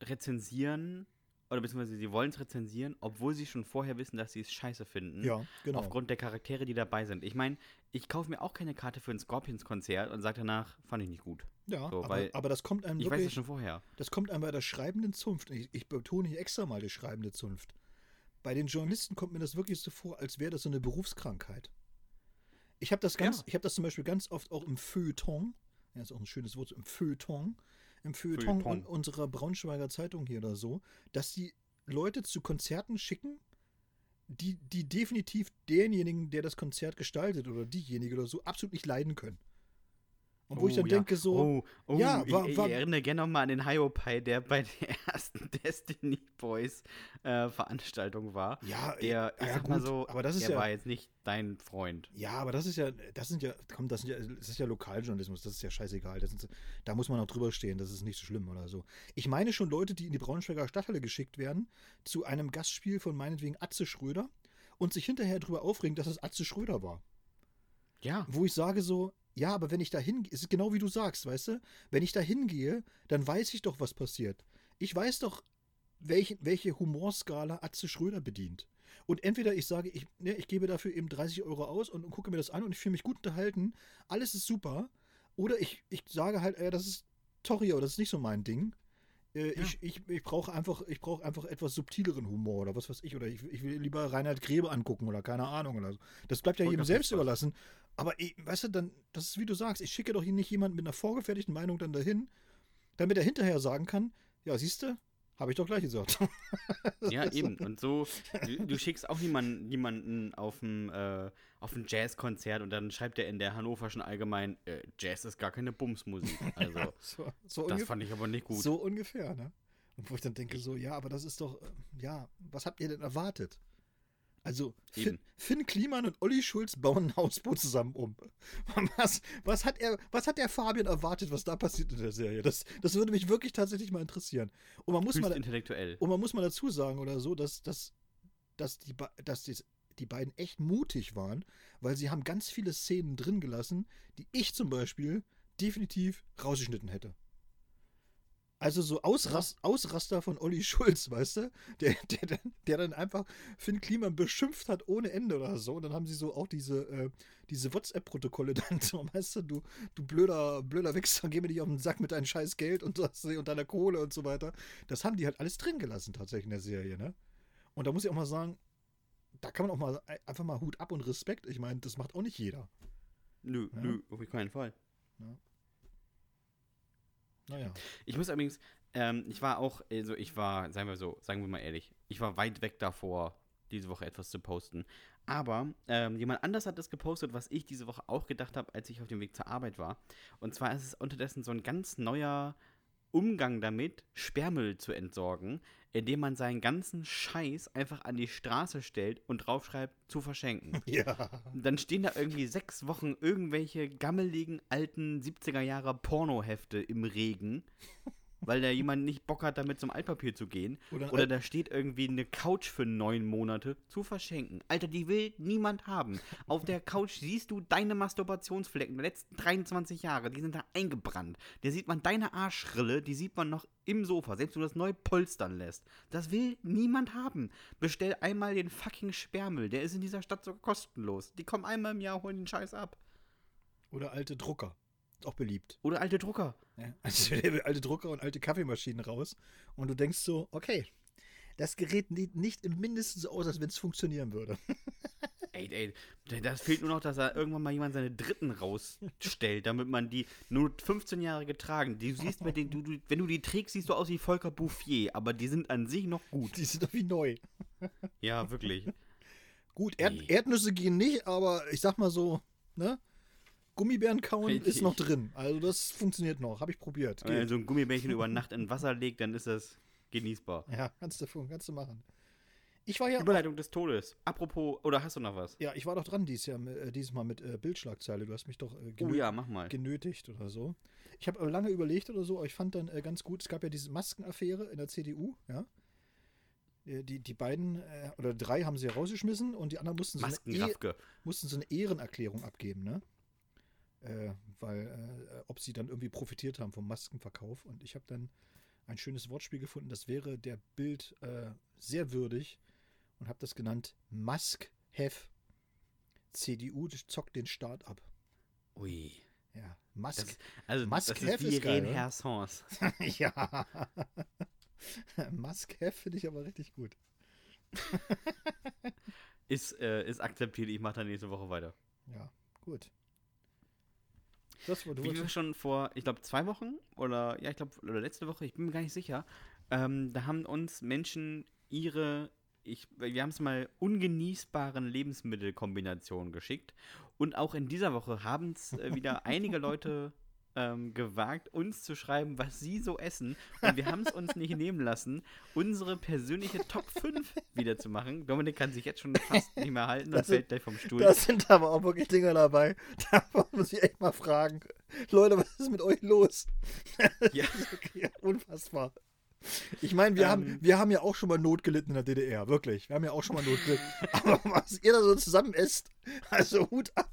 rezensieren, oder beziehungsweise sie wollen es rezensieren, obwohl sie schon vorher wissen, dass sie es scheiße finden. ja, genau. Aufgrund der Charaktere, die dabei sind. Ich meine, ich kaufe mir auch keine Karte für ein Scorpions-Konzert und sage danach, fand ich nicht gut. ja, so, aber, aber das kommt einem Ich weiß es wirklich, schon vorher. das kommt einem bei der schreibenden Zunft. Ich, ich betone hier extra mal die schreibende Zunft. Bei den Journalisten kommt mir das wirklich so vor, als wäre das so eine Berufskrankheit. Ich habe das ganz, Ja. ich habe das zum Beispiel ganz oft auch im Feuilleton, ja, ist auch ein schönes Wort, im Feuilleton, im Feuilleton, Feuilleton. un- unserer Braunschweiger Zeitung hier oder so, dass die Leute zu Konzerten schicken, die, die definitiv denjenigen, der das Konzert gestaltet oder diejenige oder so, absolut nicht leiden können. Und wo ich Oh, dann ja. denke so, Oh, oh ja, ich, wa- ich wa- erinnere gerne nochmal an den Hyopai, der bei der Destiny Boys äh, Veranstaltung war. Ja, Der, ich ja, sag mal gut, so, aber das ist der ja- war jetzt nicht dein Freund. Ja, aber das ist ja, das sind ja, komm, das, sind ja, das ist ja Lokaljournalismus, das ist ja scheißegal. Sind, da muss man auch drüber stehen, das ist nicht so schlimm oder so. Ich meine schon Leute, die in die Braunschweiger Stadthalle geschickt werden, zu einem Gastspiel von meinetwegen Atze Schröder und sich hinterher drüber aufregen, dass es Atze Schröder war. Ja. Wo ich sage so, ja, aber wenn ich da hingehe, ist genau wie du sagst, weißt du? Wenn ich da hingehe, dann weiß ich doch, was passiert. Ich weiß doch, welche, welche Humorskala Atze Schröder bedient. Und entweder ich sage, ich, ne, ich gebe dafür eben 30 Euro aus und, und gucke mir das an und ich fühle mich gut unterhalten, alles ist super. Oder ich, ich sage halt, äh, das ist Torrio, das ist nicht so mein Ding. Äh, Ja. Ich, ich, ich brauche einfach, ich brauche einfach etwas subtileren Humor oder was weiß ich. Oder ich, ich will lieber Reinhard Grebe angucken oder keine Ahnung oder so. Das bleibt ja jedem selbst überlassen. Aber ich, weißt du, dann, das ist wie du sagst, ich schicke doch hier nicht jemanden mit einer vorgefertigten Meinung dann dahin, damit er hinterher sagen kann, ja, siehst du, habe ich doch gleich gesagt. Ja, eben. Und so, du, du schickst auch niemanden, niemanden auf ein, äh, auf ein Jazzkonzert und dann schreibt er in der Hannoverschen Allgemein, äh, Jazz ist gar keine Bumsmusik. Also, so, so, das ungefähr, fand ich aber nicht gut. so ungefähr, ne? Und wo ich dann denke, so, ja, aber das ist doch, äh, ja, was habt ihr denn erwartet? Also, Finn. Finn Kliman und Olli Schulz bauen ein Hausboot zusammen um. Was, was, hat er, was hat der Fabian erwartet, was da passiert in der Serie? Das, das würde mich wirklich tatsächlich mal interessieren. Und man muss Höchst mal, intellektuell. Und man muss mal dazu sagen oder so, dass, dass, dass, die, dass die, die beiden echt mutig waren, weil sie haben ganz viele Szenen drin gelassen, die ich zum Beispiel definitiv rausgeschnitten hätte. Also so Ausras Ausraster von Olli Schulz, weißt du? Der, der, dann- der dann einfach Finn Kliman beschimpft hat ohne Ende oder so. Und dann haben sie so auch diese, äh, diese WhatsApp-Protokolle dann so, weißt du, du, du blöder, blöder Wichser, geh mir nicht auf den Sack mit deinem scheiß Geld und, das, und deiner Kohle und so weiter. Das haben die halt alles drin gelassen tatsächlich in der Serie, ne? Und da muss ich auch mal sagen, da kann man auch mal ein- einfach mal Hut ab und Respekt. Ich meine, das macht auch nicht jeder. Nö, Ja. nö, auf keinen Fall. Naja. Ich muss übrigens, ähm, ich war auch, also ich war, sagen wir so, sagen wir mal ehrlich, ich war weit weg davor, diese Woche etwas zu posten. Aber ähm, jemand anders hat das gepostet, was ich diese Woche auch gedacht habe, als ich auf dem Weg zur Arbeit war. Und zwar ist es unterdessen so ein ganz neuer Umgang damit, Sperrmüll zu entsorgen, indem man seinen ganzen Scheiß einfach an die Straße stellt und draufschreibt, zu verschenken. Ja. Dann stehen da irgendwie sechs Wochen irgendwelche gammeligen alten 70er Jahre Pornohefte im Regen, weil da jemand nicht Bock hat, damit zum Altpapier zu gehen. Oder Oder da steht irgendwie eine Couch für neun Monate zu verschenken. Alter, die will niemand haben. Auf der Couch siehst du deine Masturbationsflecken der letzten 23 Jahre, die sind da eingebrannt. Da sieht man deine Arschrille, die sieht man noch im Sofa, selbst wenn du das neu polstern lässt. Das will niemand haben. Bestell einmal den fucking Sperrmüll, der ist in dieser Stadt sogar kostenlos. Die kommen einmal im Jahr, holen den Scheiß ab. Oder alte Drucker. Ist auch beliebt. Oder alte Drucker. Ja. Also alte Drucker und alte Kaffeemaschinen raus. Und du denkst so, okay, das Gerät sieht nicht im Mindesten so aus, als wenn es funktionieren würde. Ey, ey, das fehlt nur noch, dass da irgendwann mal jemand seine Dritten rausstellt, damit man die nur 15 Jahre getragen. Die, siehst, mit den, du, du, wenn du die trägst, siehst du aus wie Volker Bouffier, aber die sind an sich noch gut. Die sind doch wie neu. Ja, wirklich. Gut, Erd. Erdnüsse gehen nicht, aber ich sag mal so, ne? Gummibären kauen Richtig. ist noch drin. Also das funktioniert noch. Habe ich probiert. Wenn man Geht. so ein Gummibärchen über Nacht in Wasser legt, dann ist das genießbar. Ja, kannst du, kannst du machen. Ich war ja, Überleitung des Todes. Apropos, oder hast du noch was? ja, ich war doch dran dieses, Jahr, äh, dieses Mal mit äh, Bildschlagzeile. Du hast mich doch äh, Oh genö- ja, mach mal. genötigt oder so. Ich habe lange überlegt oder so, aber ich fand dann äh, ganz gut, es gab ja diese Maskenaffäre in der CDU, ja. Äh, Die, die beiden äh, oder drei haben sie rausgeschmissen und die anderen mussten so, eine, e mussten so eine Ehrenerklärung abgeben, ne? Äh, weil, äh, ob sie dann irgendwie profitiert haben vom Maskenverkauf. Und ich habe dann ein schönes Wortspiel gefunden, das wäre der Bild äh, sehr würdig und habe das genannt Musk-Have. CDU zockt den Staat ab. Ui. Ja, Musk. Das, also, Musk das ist have wie oder? Hersons. ja. Musk Have finde ich aber richtig gut. Ist, äh, ist akzeptiert, ich mache dann nächste Woche weiter. Ja, gut. Das war du. Wie wir schon vor, ich glaube, zwei Wochen oder ja, ich glaube, oder letzte Woche, ich bin mir gar nicht sicher, ähm, da haben uns Menschen ihre, ich, wir haben es mal ungenießbaren Lebensmittelkombinationen geschickt. Und auch in dieser Woche haben es äh, wieder einige Leute ähm, gewagt, uns zu schreiben, was sie so essen. Und wir haben es uns nicht nehmen lassen, unsere persönliche Top 5 wiederzumachen. Dominik kann sich jetzt schon fast nicht mehr halten und Das sind- fällt gleich vom Stuhl. Da sind aber auch wirklich Dinger dabei. Da muss ich echt mal fragen. Leute, was ist mit euch los? Ja. Wirklich unfassbar. Ich meine, wir, Ähm. haben, wir haben ja auch schon mal Not gelitten in der DDR, wirklich. Wir haben ja auch schon mal Not gelitten. Aber was ihr da so zusammen esst, also Hut ab.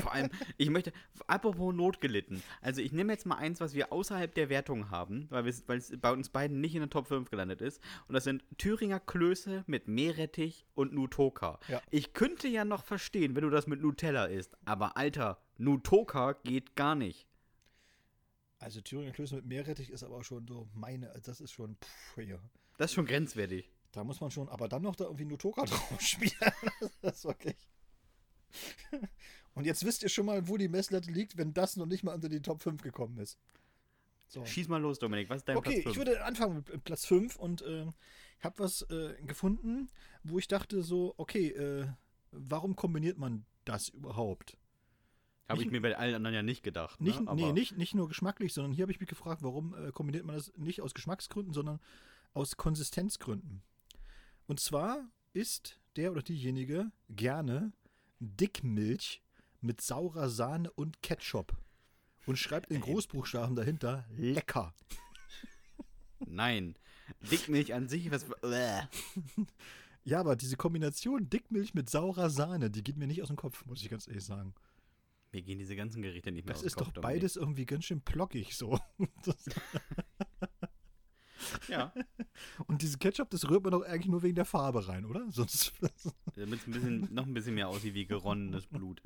Vor allem, ich möchte, apropos Not gelitten. Also ich nehme jetzt mal eins, was wir außerhalb der Wertung haben, weil es weil es bei uns beiden nicht in der Top 5 gelandet ist. Und das sind Thüringer Klöße mit Meerrettich und Nutoka. Ja. Ich könnte ja noch verstehen, wenn du das mit Nutella isst. Aber Alter, Nutoka geht gar nicht. Also Thüringer Klöße mit Meerrettich ist aber auch schon so meine, das ist schon, pff, ja. Das ist schon grenzwertig. Da muss man schon, aber dann noch da irgendwie Nutoka drauf spielen. das ist wirklich. Und jetzt wisst ihr schon mal, wo die Messlatte liegt, wenn das noch nicht mal unter die Top 5 gekommen ist. So. Schieß mal los, Dominik. Was ist dein Okay, Platz ich 5? würde anfangen mit Platz 5 und äh, habe was äh, gefunden, wo ich dachte so, okay, äh, warum kombiniert man das überhaupt? Habe ich mir bei allen anderen ja nicht gedacht. Nicht, ne? nee, nicht, nicht nur geschmacklich, sondern hier habe ich mich gefragt, warum äh, kombiniert man das nicht aus Geschmacksgründen, sondern aus Konsistenzgründen. Und zwar isst der oder diejenige gerne Dickmilch mit saurer Sahne und Ketchup und schreibt in Ey. Großbuchstaben dahinter lecker. Nein. Dickmilch an sich, was. Ja, aber diese Kombination Dickmilch mit saurer Sahne, die geht mir nicht aus dem Kopf, muss ich ganz ehrlich sagen. Mir gehen diese ganzen Gerichte nicht mehr Das aus dem ist Kopf, doch Dominik. beides irgendwie ganz schön plockig so. Ja. und diese Ketchup, das rührt man doch eigentlich nur wegen der Farbe rein, oder? Sonst. Damit es ein bisschen, noch ein bisschen mehr aussieht wie geronnenes Blut.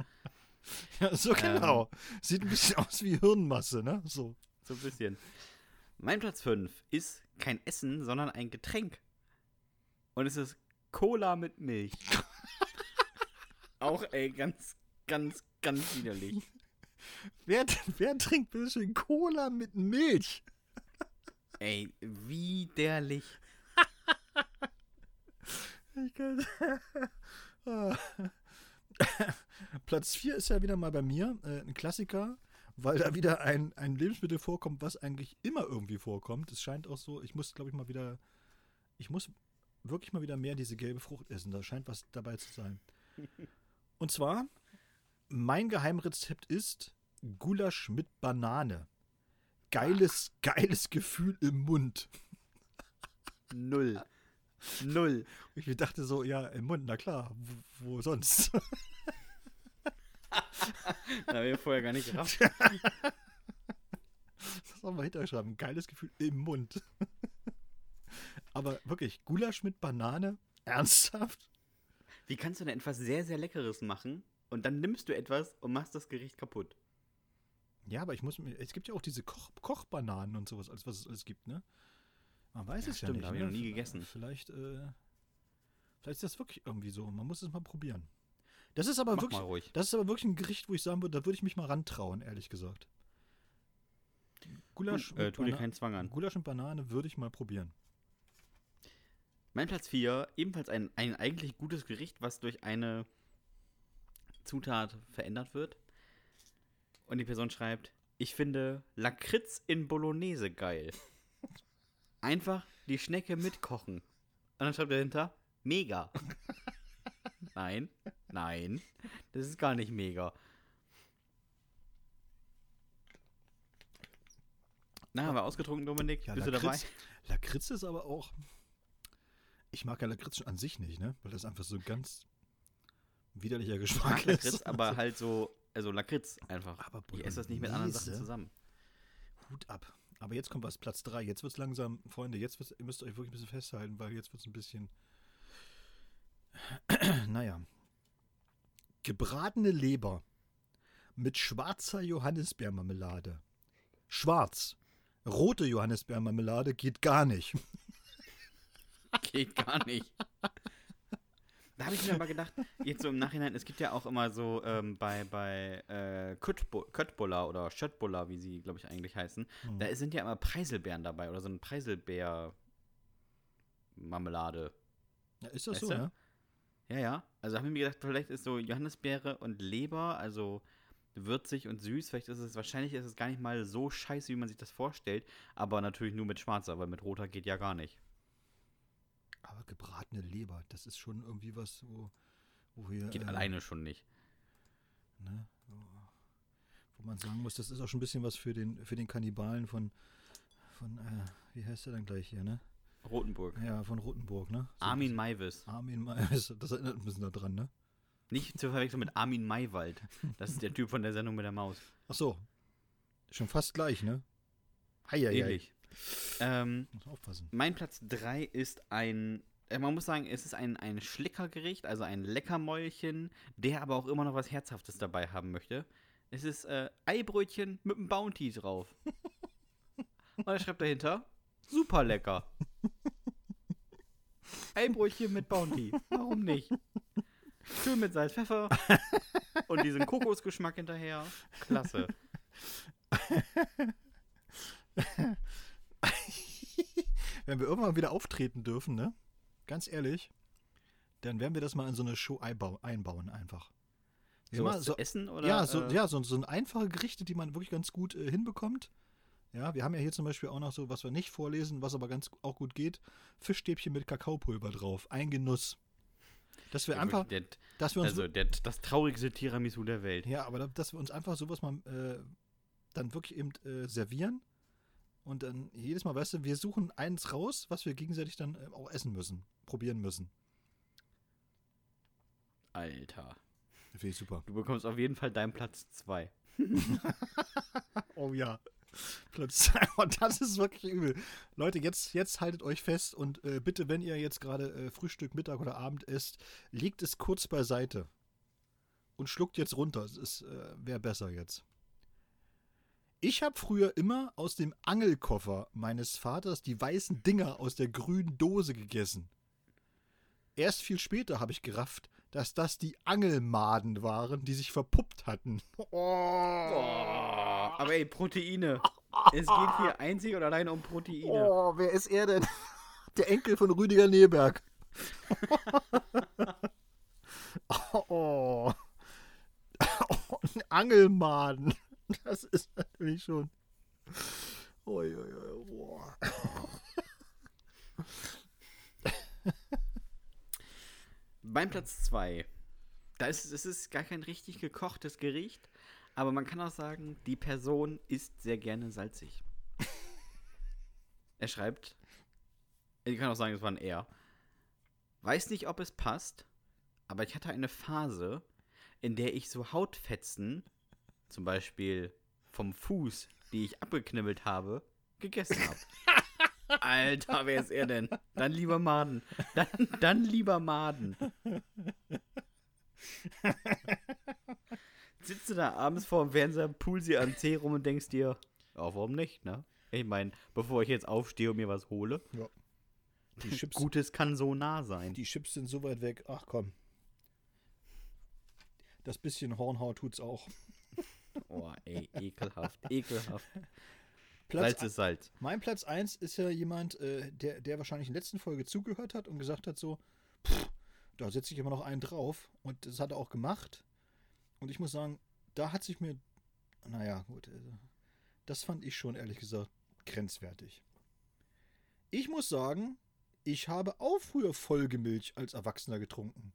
Ja, so Ähm. genau. Sieht ein bisschen aus wie Hirnmasse, ne? So. So ein bisschen. Mein Platz 5 ist kein Essen, sondern ein Getränk. Und es ist Cola mit Milch. Auch, ey, ganz, ganz, ganz widerlich. Wer, wer trinkt bitte schön Cola mit Milch? Ey, widerlich. Ich kann. Platz 4 ist ja wieder mal bei mir äh, ein Klassiker, weil da wieder ein, ein Lebensmittel vorkommt, was eigentlich immer irgendwie vorkommt. Es scheint auch so, ich muss, glaube ich, mal wieder, ich muss wirklich mal wieder mehr diese gelbe Frucht essen. Da scheint was dabei zu sein. Und zwar, mein Geheimrezept ist Gulasch mit Banane. Geiles, geiles Gefühl im Mund. Null. Null. Ich dachte so, ja, im Mund, na klar, wo, wo sonst? Da haben wir vorher gar nicht gerafft. Das soll man hinterschreiben. Geiles Gefühl im Mund. Aber wirklich, Gulasch mit Banane? Ernsthaft? Wie kannst du denn etwas sehr, sehr Leckeres machen und dann nimmst du etwas und machst das Gericht kaputt? Ja, aber ich muss mir. Es gibt ja auch diese Koch, Kochbananen und sowas, alles, was es alles gibt, ne? Man weiß Ja, es ja stimmt, nicht. hab ich ne? noch nie gegessen. Vielleicht, äh, vielleicht ist das wirklich irgendwie so. Man muss es mal probieren. Das ist aber Mach wirklich. mal ruhig. Das ist aber wirklich ein Gericht, wo ich sagen würde, da würde ich mich mal rantrauen, ehrlich gesagt. Gulasch, äh, tu dir keinen Zwang an. Gulasch und Banane würde ich mal probieren. Mein Platz 4, ebenfalls ein, ein eigentlich gutes Gericht, was durch eine Zutat verändert wird. Und die Person schreibt, ich finde Lakritz in Bolognese geil. Einfach die Schnecke mitkochen. Und dann schreibt er dahinter, mega. nein, nein, das ist gar nicht mega. Na, haben wir ausgetrunken, Dominik? Ja, Bist du Lakritz, dabei? Lakritz ist aber auch. Ich mag ja Lakritz schon an sich nicht, ne? Weil das einfach so ein ganz widerlicher Ich Geschmack mag Lakritz, ist. aber halt so, also Lakritz einfach. Aber ich esse das nicht mit anderen Sachen zusammen. Hut ab. Aber jetzt kommt was, Platz 3. Jetzt wird es langsam, Freunde, jetzt wird's, ihr müsst euch wirklich ein bisschen festhalten, weil jetzt wird es ein bisschen. naja. Gebratene Leber mit schwarzer Johannisbeermarmelade. Schwarz. Rote Johannisbeermarmelade geht gar nicht. Geht gar nicht. Da habe ich mir mal gedacht, jetzt so im Nachhinein, es gibt ja auch immer so ähm, bei, bei äh, Köttbu- Köttbullar oder Schöttbullar, wie sie, glaube ich, eigentlich heißen, Hm. da sind ja immer Preiselbeeren dabei oder so ein Preiselbeer-Marmelade. Ja, ist das Weißt so, ja? Ja, ja. Also habe ich mir gedacht, vielleicht ist so Johannisbeere und Leber, also würzig und süß. Vielleicht ist es, wahrscheinlich ist es gar nicht mal so scheiße, wie man sich das vorstellt. Aber natürlich nur mit schwarzer, weil mit roter geht ja gar nicht. Aber gebratene Leber, das ist schon irgendwie was, wo, wo wir. Geht äh, alleine schon nicht. Ne, wo, man sagen muss, das ist auch schon ein bisschen was für den, für den Kannibalen von, von äh, wie heißt der dann gleich hier, ne? Rotenburg. Ja, von Rotenburg, ne? So- Armin Maivis. Armin Maivis, das erinnert ein bisschen daran, ne? Nicht zu verwechseln mit Armin Maywald. Das ist der Typ von der Sendung mit der Maus. Ach so. Schon fast gleich, ne? Heieiei. Ähnlich. Ähm, Muss aufpassen. mein Platz 3 ist ein, äh, man muss sagen, es ist ein, ein Schlickergericht, also ein Leckermäulchen, der aber auch immer noch was Herzhaftes dabei haben möchte. Es ist äh, Eibrötchen mit einem Bounty drauf. Und er schreibt dahinter, super lecker. Eibrötchen mit Bounty. Warum nicht? Schön mit Salz, Pfeffer und diesen Kokosgeschmack hinterher. Klasse. Wenn wir irgendwann wieder auftreten dürfen, ne? Ganz ehrlich, dann werden wir das mal in so eine Show einbau einbauen einfach. Sowas mal zu essen oder? ja, so, äh, ja so, so ein einfache Gerichte, die man wirklich ganz gut äh, hinbekommt. Ja, wir haben ja hier zum Beispiel auch noch so, was wir nicht vorlesen, was aber ganz auch gut geht. Fischstäbchen mit Kakaopulver drauf. Ein Genuss. Dass wir ja, einfach, Der, dass wir uns also der, das traurigste Tiramisu der Welt. Ja, aber da- dass wir uns einfach sowas mal äh, dann wirklich eben äh, servieren und dann jedes Mal, weißt du, wir suchen eins raus, was wir gegenseitig dann äh, auch essen müssen, probieren müssen. Alter. Finde ich super. Du bekommst auf jeden Fall deinen Platz 2. Oh ja. Platz zwei. Und das ist wirklich übel. Leute, jetzt, jetzt haltet euch fest und äh, bitte, wenn ihr jetzt gerade äh, Frühstück, Mittag oder Abend isst, legt es kurz beiseite und schluckt jetzt runter. Es äh, wäre besser jetzt. Ich habe früher immer aus dem Angelkoffer meines Vaters die weißen Dinger aus der grünen Dose gegessen. Erst viel später habe ich gerafft, dass das die Angelmaden waren, die sich verpuppt hatten. Oh, aber ey, Proteine. Es geht hier einzig und allein um Proteine. Oh, wer ist er denn? Der Enkel von Rüdiger Neberg. oh, oh. oh, ein Angelmaden. Das ist natürlich schon. Ui, ui, ui, boah. Mein Platz 2. Da ist es ist gar kein richtig gekochtes Gericht, aber man kann auch sagen, die Person isst sehr gerne salzig. er schreibt, ich kann auch sagen, es war ein Er. Weiß nicht, ob es passt, aber ich hatte eine Phase, in der ich so Hautfetzen, zum Beispiel vom Fuß, die ich abgeknibbelt habe, gegessen habe. Alter, wer ist er denn? Dann lieber Maden. Dann, dann lieber Maden. Sitzt du da abends vor dem Fernseher, pool sie am Tee rum und denkst dir, ja, warum nicht, ne? Ich meine, bevor ich jetzt aufstehe und mir was hole, Die Chips, Gutes kann so nah sein. die Chips sind so weit weg. Ach komm. Das bisschen Hornhaut tut's auch. Oh, ey, ekelhaft, ekelhaft. Platz Salz ist Salz. Mein Platz 1 ist ja jemand, äh, der, der wahrscheinlich in der letzten Folge zugehört hat und gesagt hat so, pff, da setze ich immer noch einen drauf. Und das hat er auch gemacht. Und ich muss sagen, da hat sich mir, naja, gut, also, das fand ich schon ehrlich gesagt grenzwertig. Ich muss sagen, ich habe auch früher Folgemilch als Erwachsener getrunken.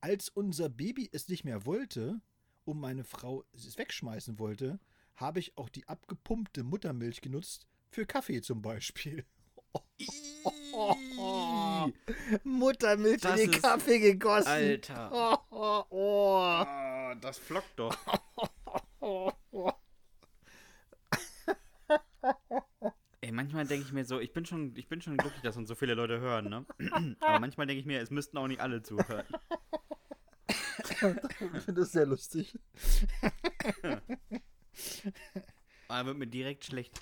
Als unser Baby es nicht mehr wollte und meine Frau es wegschmeißen wollte, habe ich auch die abgepumpte Muttermilch genutzt, für Kaffee zum Beispiel. Muttermilch Das in den ist- Kaffee gegossen. Alter. Oh, oh, oh. Oh, das flockt doch. Oh, oh. Ey, manchmal denke ich mir so, ich bin schon, ich bin schon glücklich, dass uns so viele Leute hören, ne? Aber manchmal denke ich mir, es müssten auch nicht alle zuhören. Ich finde das sehr lustig. Aber wird mir direkt schlecht.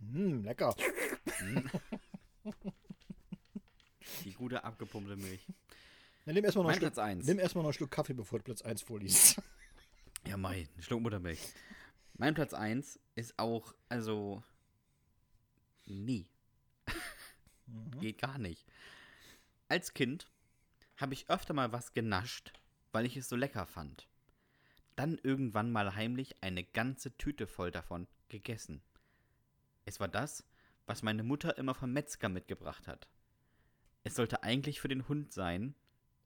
Hm, lecker. Die gute abgepumpte Milch. Dann nimm erstmal noch, Schluck- nimm erst mal noch einen Schluck Kaffee, bevor du Platz 1 vorliest. Ja, mein, ein Schluck Muttermilch. Mein Platz 1 ist auch, also, nie. Geht gar nicht. Als Kind habe ich öfter mal was genascht, weil ich es so lecker fand. Dann irgendwann mal heimlich eine ganze Tüte voll davon gegessen. Es war das, was meine Mutter immer vom Metzger mitgebracht hat. Es sollte eigentlich für den Hund sein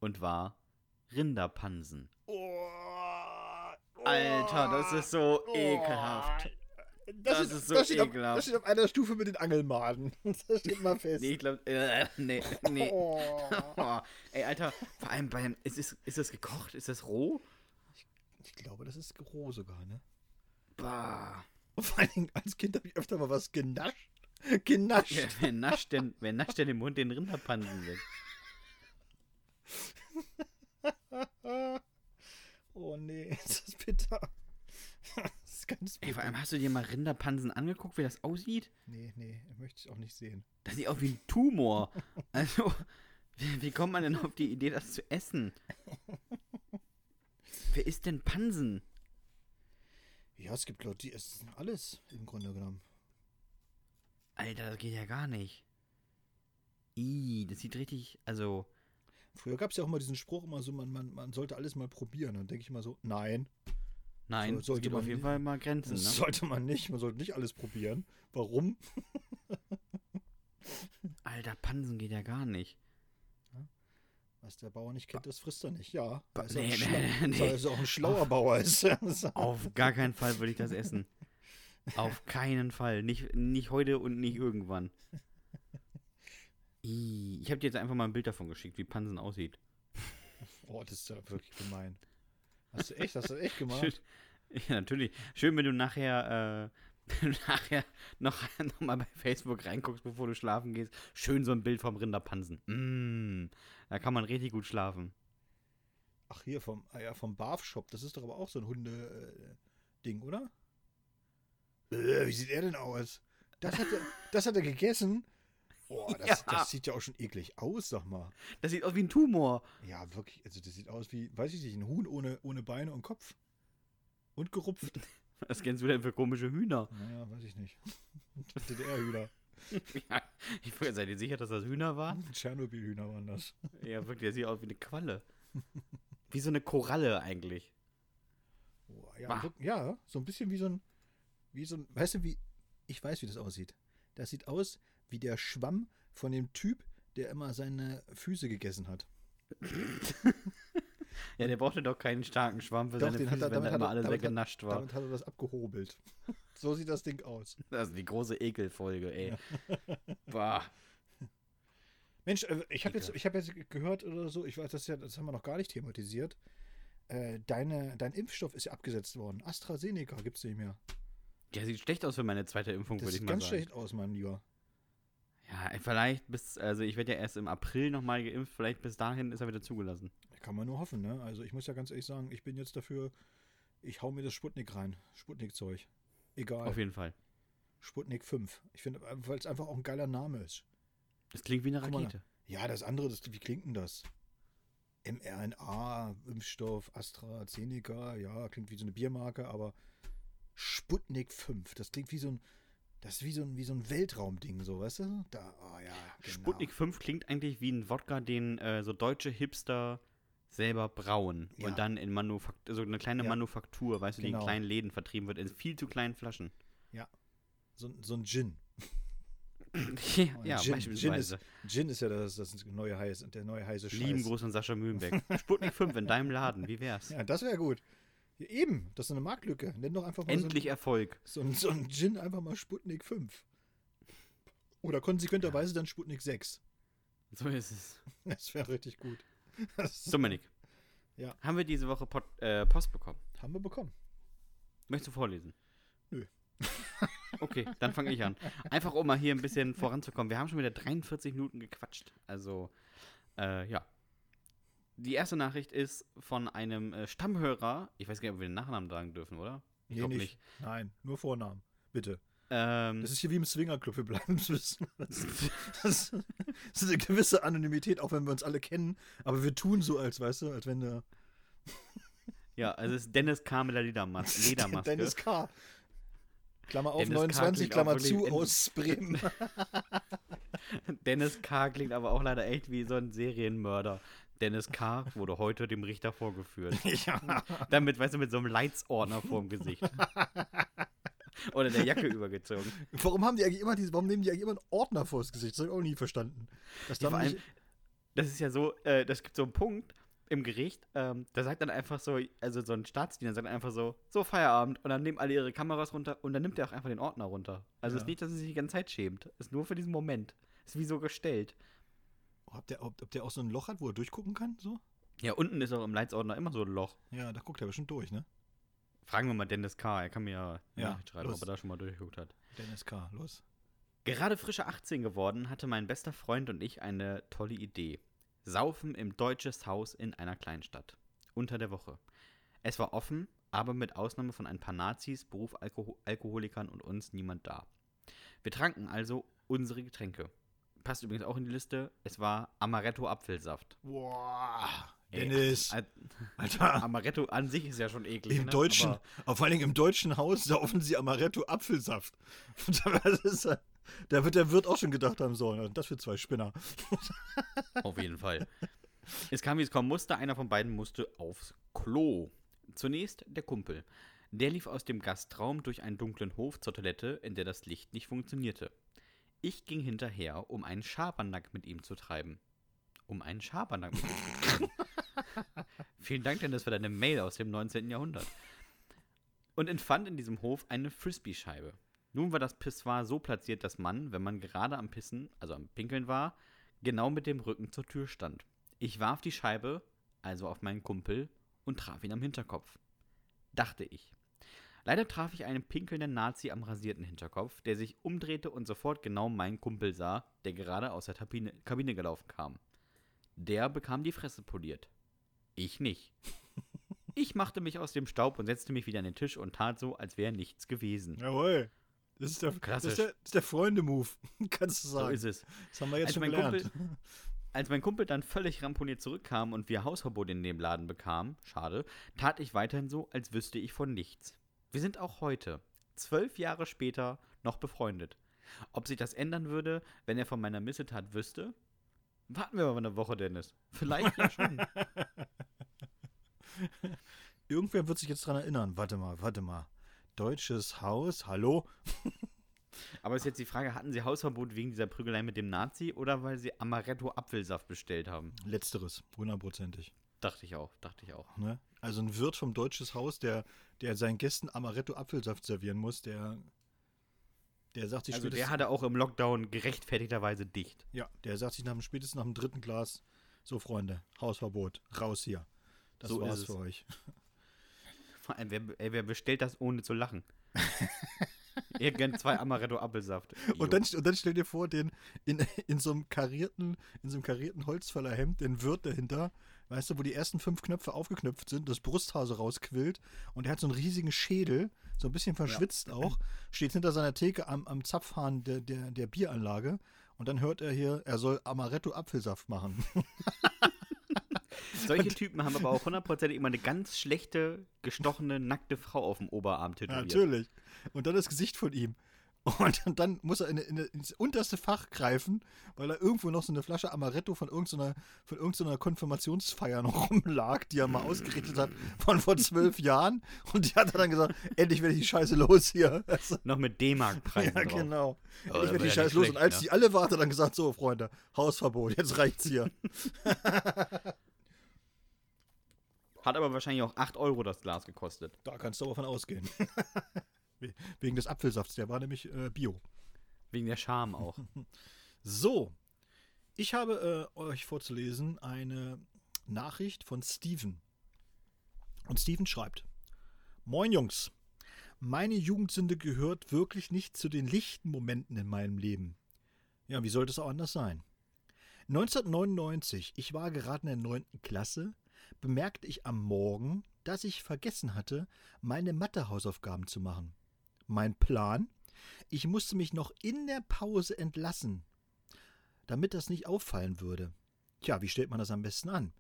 und war Rinderpansen. Oh, Alter, das ist so ekelhaft. Das steht- ist so das steht auf-. Das steht auf einer Stufe mit den Angelmaden. Das steht mal fest. Nee, ich glaube, äh, nee, nee. Oh. Oh, ey, Alter, vor allem beim, ist es, ist es gekocht? Ist es roh? Ich glaube, das ist roh sogar, ne? Bah. Und vor allen Dingen, als Kind habe ich öfter mal was genascht. Genascht. Wer, wer, nascht denn, wer nascht denn im Mund den Rinderpansen weg? Oh nee, ist das bitter. Ist ganz Ey, vor allem, hast du dir mal Rinderpansen angeguckt, wie das aussieht? Nee, nee, möchte ich auch nicht sehen. Das sieht aus wie ein Tumor. Also, wie, wie kommt man denn auf die Idee, das zu essen? Wer isst denn Pansen? Ja, es gibt Leute, die essen alles im Grunde genommen. Alter, das geht ja gar nicht. Ih, das sieht richtig, also, Früher gab es ja auch immer diesen Spruch, immer so, man, man, man sollte alles mal probieren. Dann denke ich immer so, nein, nein, So- es sollte gibt man auf jeden Fall mal Grenzen, ne? sollte man nicht. Man sollte nicht alles probieren. Warum? Alter, Pansen geht ja gar nicht. Was der Bauer nicht kennt, das frisst er nicht. Ja, er nee, ein, nee, nee. er auch ein schlauer Bauer ist. Auf gar keinen Fall würde ich das essen. Auf keinen Fall. Nicht, nicht heute und nicht irgendwann. Ich habe dir jetzt einfach mal ein Bild davon geschickt, wie Pansen aussieht. oh, das ist ja wirklich gemein. Hast du echt, hast du echt gemacht? Schön, ja, natürlich. Schön, wenn du nachher, äh, wenn du nachher noch, noch mal bei Facebook reinguckst, bevor du schlafen gehst. Schön so ein Bild vom Rinderpansen. Mm, da kann man richtig gut schlafen. Ach, hier vom, ah ja, vom Barf-Shop. Das ist doch aber auch so ein Hunde-Ding, oder? Äh, wie sieht er denn aus? Das hat er, das hat er gegessen. Boah, das, Ja. das sieht ja auch schon eklig aus, sag mal. Das sieht aus wie ein Tumor. Ja, wirklich. Also, das sieht aus wie, weiß ich nicht, ein Huhn ohne, ohne Beine und Kopf. Und gerupft. Was kennst du denn für komische Hühner? Naja, weiß ich nicht. DDR-Hühner. Ja, ich wollte- seid ihr sicher, dass das Hühner waren? Tschernobyl-Hühner waren das. Ja, wirklich, der sieht aus wie eine Qualle. Wie so eine Koralle eigentlich. Boah, ja, wirk- ja, so ein bisschen wie so ein, wie so ein, weißt du, wie, ich weiß, wie das aussieht. Das sieht aus wie der Schwamm von dem Typ, der immer seine Füße gegessen hat. Ja, der brauchte doch keinen starken Schwamm für Doch, seine den hat Füße, er- wenn hat immer er- alles weggenascht war. Damit hat er das abgehobelt. so sieht das Ding aus. Das ist die große Ekelfolge, ey. Boah. Mensch, äh, ich habe jetzt, ich hab jetzt gehört oder so, ich weiß, das, ja, das haben wir noch gar nicht thematisiert. Äh, deine, dein Impfstoff ist ja abgesetzt worden. AstraZeneca gibt es nicht mehr. Der sieht schlecht aus für meine zweite Impfung, würde ich sieht mal ganz sagen. schlecht aus, mein Lieber. Ja, ey, vielleicht bis, also ich werde ja erst im April nochmal geimpft, vielleicht bis dahin ist er wieder zugelassen. Kann man nur hoffen, ne? Also ich muss ja ganz ehrlich sagen, ich bin jetzt dafür, ich hau mir das Sputnik rein. Sputnik-Zeug. Egal. Auf jeden Fall. Sputnik 5. Ich finde, weil es einfach auch ein geiler Name ist. Das klingt wie eine Rakete. Ja, das andere, das, wie klingt denn das? mRNA, Impfstoff, AstraZeneca, ja, klingt wie so eine Biermarke, aber Sputnik 5, das klingt wie so ein, das ist wie so ein, wie so ein Weltraumding, so, weißt du? Da, oh ja, genau. Sputnik 5 klingt eigentlich wie ein Wodka, den äh, so deutsche Hipster selber brauen Ja. und dann in Manufaktur, so eine kleine Ja. Manufaktur, weißt du, die Genau. in kleinen Läden vertrieben wird, in viel zu kleinen Flaschen. So, so ein Gin. ja, ja Gin, beispielsweise. Gin ist ja das, das neue heiße, der neue heiße Scheiß. Lieben Gruß von Sascha Mühlenbeck. Sputnik 5 in deinem Laden, wie wär's? Ja, das wäre gut. Ja, eben, das ist eine Marktlücke. Nenn doch einfach mal Endlich Erfolg. so ein, so, ein, so ein Gin einfach mal Sputnik 5. Oder konsequenterweise dann Sputnik 6. So ist es. Das wäre richtig gut. Dominik. Ja. Haben wir diese Woche Pod, äh, Post bekommen? haben wir bekommen. Möchtest du vorlesen? Nö. Okay, dann fange ich an. Einfach um mal hier ein bisschen voranzukommen. Wir haben schon wieder 43 Minuten gequatscht. Also, äh, ja. Die erste Nachricht ist von einem äh, Stammhörer. Ich weiß gar nicht, ob wir den Nachnamen sagen dürfen, oder? Ich Nee, glaub nicht. Nein, nur Vornamen. Bitte. Ähm, Das ist hier wie im Swingerclub. Wir bleiben es wissen. Das das ist eine gewisse Anonymität, auch wenn wir uns alle kennen. Aber wir tun so, als weißt du, als wenn der ja, also es ist Dennis K. mit der Ledermas Ledermaske. Dennis K. Klammer auf, Dennis K. 29, klingt Klammer zu, aus Bremen. Dennis K. klingt aber auch leider echt wie so ein Serienmörder. Dennis K. wurde heute dem Richter vorgeführt. ja. Damit, weißt du, mit so einem Leitsordner vorm Gesicht. Oder der Jacke übergezogen. Warum haben die eigentlich immer diese, warum nehmen die eigentlich immer einen Ordner vors Gesicht? Das habe ich auch nie verstanden. Das, Ja, allem, das ist ja so, äh, das gibt so einen Punkt im Gericht, ähm, da sagt dann einfach so, also so ein Staatsdiener sagt einfach so, so Feierabend und dann nehmen alle ihre Kameras runter und dann nimmt er auch einfach den Ordner runter. Also es Ja. ist nicht, dass er sich die ganze Zeit schämt. Es ist nur für diesen Moment. Ist wie so gestellt. Ob, der, ob, ob der auch so ein Loch hat, wo er durchgucken kann? So? Ja, unten ist auch im Leitsordner immer so ein Loch. Ja, da guckt er bestimmt durch, ne? Fragen wir mal Dennis K., er kann mir ja, Ja, Nachricht schreiben, los. ob er da schon mal durchgeguckt hat. Dennis K., los. Gerade frische 18 geworden, hatte mein bester Freund und ich eine tolle Idee. Saufen im Deutsches Haus in einer Kleinstadt. Unter der Woche. Es war offen, aber mit Ausnahme von ein paar Nazis, Berufalkoholikern und uns niemand da. Wir tranken also unsere Getränke. Passt übrigens auch in die Liste. Es war Amaretto Apfelsaft. Boah, Ey, Dennis. Al- Alter, Amaretto an sich ist ja schon eklig. im ne? deutschen, Aber vor allen Dingen im deutschen Haus saufen sie Amaretto Apfelsaft. Das ist, äh, da wird der Wirt auch schon gedacht haben sollen. Das für zwei Spinner. Auf jeden Fall. Es kam, wie es kommen musste. Einer von beiden musste aufs Klo. Zunächst der Kumpel. Der lief aus dem Gastraum durch einen dunklen Hof zur Toilette, in der das Licht nicht funktionierte. Ich ging hinterher, um einen Schabernack mit ihm zu treiben. Um einen Schabernack mit ihm zu treiben. Vielen Dank, Dennis, für deine Mail aus dem 19. Jahrhundert. Und empfand in diesem Hof eine Frisbee-Scheibe. Nun war das Pissoir so platziert, dass man, wenn man gerade am Pissen, also am Pinkeln war, genau mit dem Rücken zur Tür stand. Ich warf die Scheibe, also auf meinen Kumpel, und traf ihn am Hinterkopf. Dachte ich. Leider traf ich einen pinkelnden Nazi am rasierten Hinterkopf, der sich umdrehte und sofort genau meinen Kumpel sah, der gerade aus der Kabine, Kabine gelaufen kam. Der bekam die Fresse poliert. Ich nicht. Ich machte mich aus dem Staub und setzte mich wieder an den Tisch und tat so, als wäre nichts gewesen. Jawohl. Das ist der, das Klassisch. ist der, das ist der Freunde-Move. Kannst du So sagen. ist es. das haben wir jetzt Also schon gelernt. Als mein Kumpel dann völlig ramponiert zurückkam und wir Hausverbot in dem Laden bekamen, schade, tat ich weiterhin so, als wüsste ich von nichts. Wir sind auch heute, zwölf Jahre später, noch befreundet. Ob sich das ändern würde, wenn er von meiner Missetat wüsste? Warten wir mal eine Woche, Dennis. Vielleicht ja schon. Irgendwer wird sich jetzt dran erinnern. Warte mal, warte mal. Deutsches Haus, hallo? Aber ist jetzt die Frage, hatten sie Hausverbot wegen dieser Prügelei mit dem Nazi oder weil sie Amaretto Apfelsaft bestellt haben? Letzteres, hundertprozentig. Dachte ich auch, dachte ich auch. Ne? Also ein Wirt vom Deutsches Haus, der, der seinen Gästen Amaretto Apfelsaft servieren muss, der, der sagt sich Also der spätestens, hatte auch im Lockdown gerechtfertigterweise dicht. ja, der sagt sich nach dem, spätestens nach dem dritten Glas, so Freunde, Hausverbot, raus hier. Das So war's für euch. Vor allem, wer, ey, wer bestellt das ohne zu lachen? Ihr gönnt zwei Amaretto Apfelsaft. Und dann, und dann stell dir vor, den in, in so einem karierten, in so einem karierten Holzfällerhemd, den Wirt dahinter, weißt du, wo die ersten fünf Knöpfe aufgeknöpft sind, das Brusthaar so rausquillt und der hat so einen riesigen Schädel, so ein bisschen verschwitzt auch, steht hinter seiner Theke am, am Zapfhahn der, der, der Bieranlage und dann hört er hier, er soll Amaretto Apfelsaft machen. Solche Typen haben aber auch hundertprozentig immer eine ganz schlechte, gestochene, nackte Frau auf dem Oberarm Ja, tätowiert. natürlich. Und dann das Gesicht von ihm. Und dann, muss er in, in, ins unterste Fach greifen, weil er irgendwo noch so eine Flasche Amaretto von irgendeiner, von irgendeiner Konfirmationsfeier noch rumlag, die er mal ausgerichtet hat von vor zwölf Jahren. Und die hat er dann gesagt, endlich werde ich die Scheiße los hier. Also, Noch mit D-Mark-Preisen ja, drauf. genau. Oh, endlich das werde die ja Scheiße los. schlecht, Und als ne? die alle er dann gesagt, so Freunde, Hausverbot, jetzt reicht's hier. Hat aber wahrscheinlich auch 8 Euro das Glas gekostet. Da kannst du aber von ausgehen. We- Wegen des Apfelsafts, der war nämlich äh, Bio. Wegen der Scham auch. So, ich habe äh, euch vorzulesen eine Nachricht von Steven. Und Steven schreibt: Moin Jungs, meine Jugendsünde gehört wirklich nicht zu den lichten Momenten in meinem Leben. Ja, wie sollte es auch anders sein? 1999, ich war gerade in der 9. Klasse, bemerkte ich am Morgen, dass ich vergessen hatte, meine Mathehausaufgaben zu machen. Mein Plan? Ich musste mich noch in der Pause entlassen, damit das nicht auffallen würde. Tja, wie stellt man das am besten an?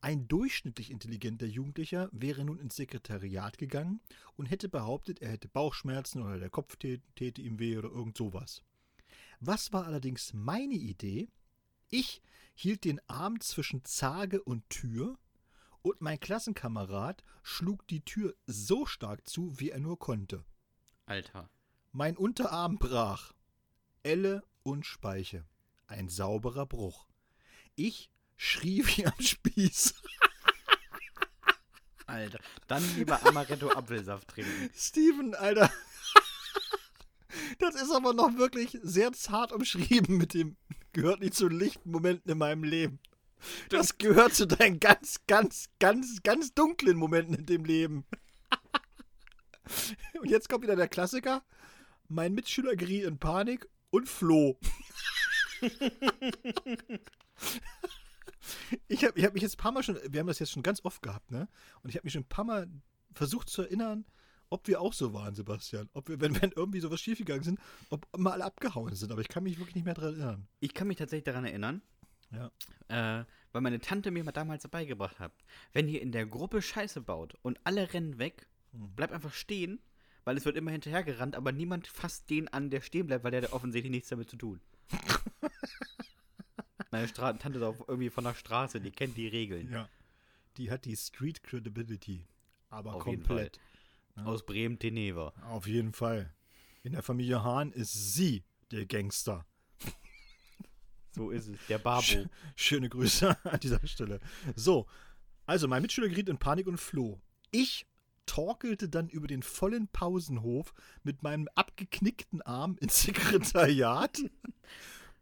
Ein durchschnittlich intelligenter Jugendlicher wäre nun ins Sekretariat gegangen und hätte behauptet, er hätte Bauchschmerzen oder der Kopf tä- täte ihm weh oder irgend sowas. Was war allerdings meine Idee? Ich hielt den Arm zwischen Zage und Tür und mein Klassenkamerad schlug die Tür so stark zu, wie er nur konnte. Alter. Mein Unterarm brach. Elle und Speiche. Ein sauberer Bruch. Ich schrie wie am Spieß. Alter. Dann lieber Amaretto Apfelsaft trinken. Steven, Alter. Das ist aber noch wirklich sehr zart umschrieben mit dem gehört nicht zu lichten Momenten in meinem Leben. Das gehört zu deinen ganz, ganz, ganz, ganz dunklen Momenten in dem Leben. Und jetzt kommt wieder der Klassiker. Mein Mitschüler geriet in Panik und floh. ich habe ich hab mich jetzt ein paar Mal schon, wir haben das jetzt schon ganz oft gehabt, ne? Und ich habe mich schon ein paar Mal versucht zu erinnern, ob wir auch so waren, Sebastian. Ob wir, wenn, wenn irgendwie sowas schiefgegangen sind, ob mal alle abgehauen sind. Aber ich kann mich wirklich nicht mehr daran erinnern. Ich kann mich tatsächlich daran erinnern. Ja. Äh, weil meine Tante mir mal damals beigebracht hat, wenn ihr in der Gruppe Scheiße baut und alle rennen weg, Hm. bleibt einfach stehen, weil es wird immer hinterhergerannt, aber niemand fasst den an, der stehen bleibt, weil der hat offensichtlich nichts damit zu tun. meine Stra Tante ist auch irgendwie von der Straße, die kennt die Regeln. Ja. Die hat die Street Credibility. Aber Auf komplett. Fall. Aus Bremen-Teneva. Auf jeden Fall. In der Familie Hahn ist sie der Gangster. So ist es. Der Babo. Schöne Grüße an dieser Stelle. So, also mein Mitschüler geriet in Panik und floh. Ich torkelte dann über den vollen Pausenhof mit meinem abgeknickten Arm ins Sekretariat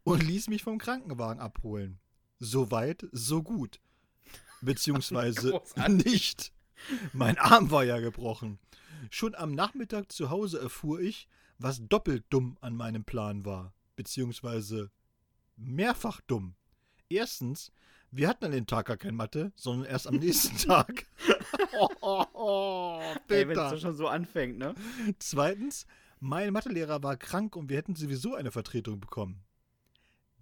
und ließ mich vom Krankenwagen abholen. So weit, so gut. Beziehungsweise Großartig. nicht. Mein Arm war ja gebrochen. Schon am Nachmittag zu Hause erfuhr ich, was doppelt dumm an meinem Plan war. Beziehungsweise mehrfach dumm. Erstens, wir hatten an dem Tag gar kein Mathe, sondern erst am nächsten Tag. oh, Ey, wenn es schon so anfängt, ne? Zweitens, mein Mathelehrer war krank und wir hätten sowieso eine Vertretung bekommen.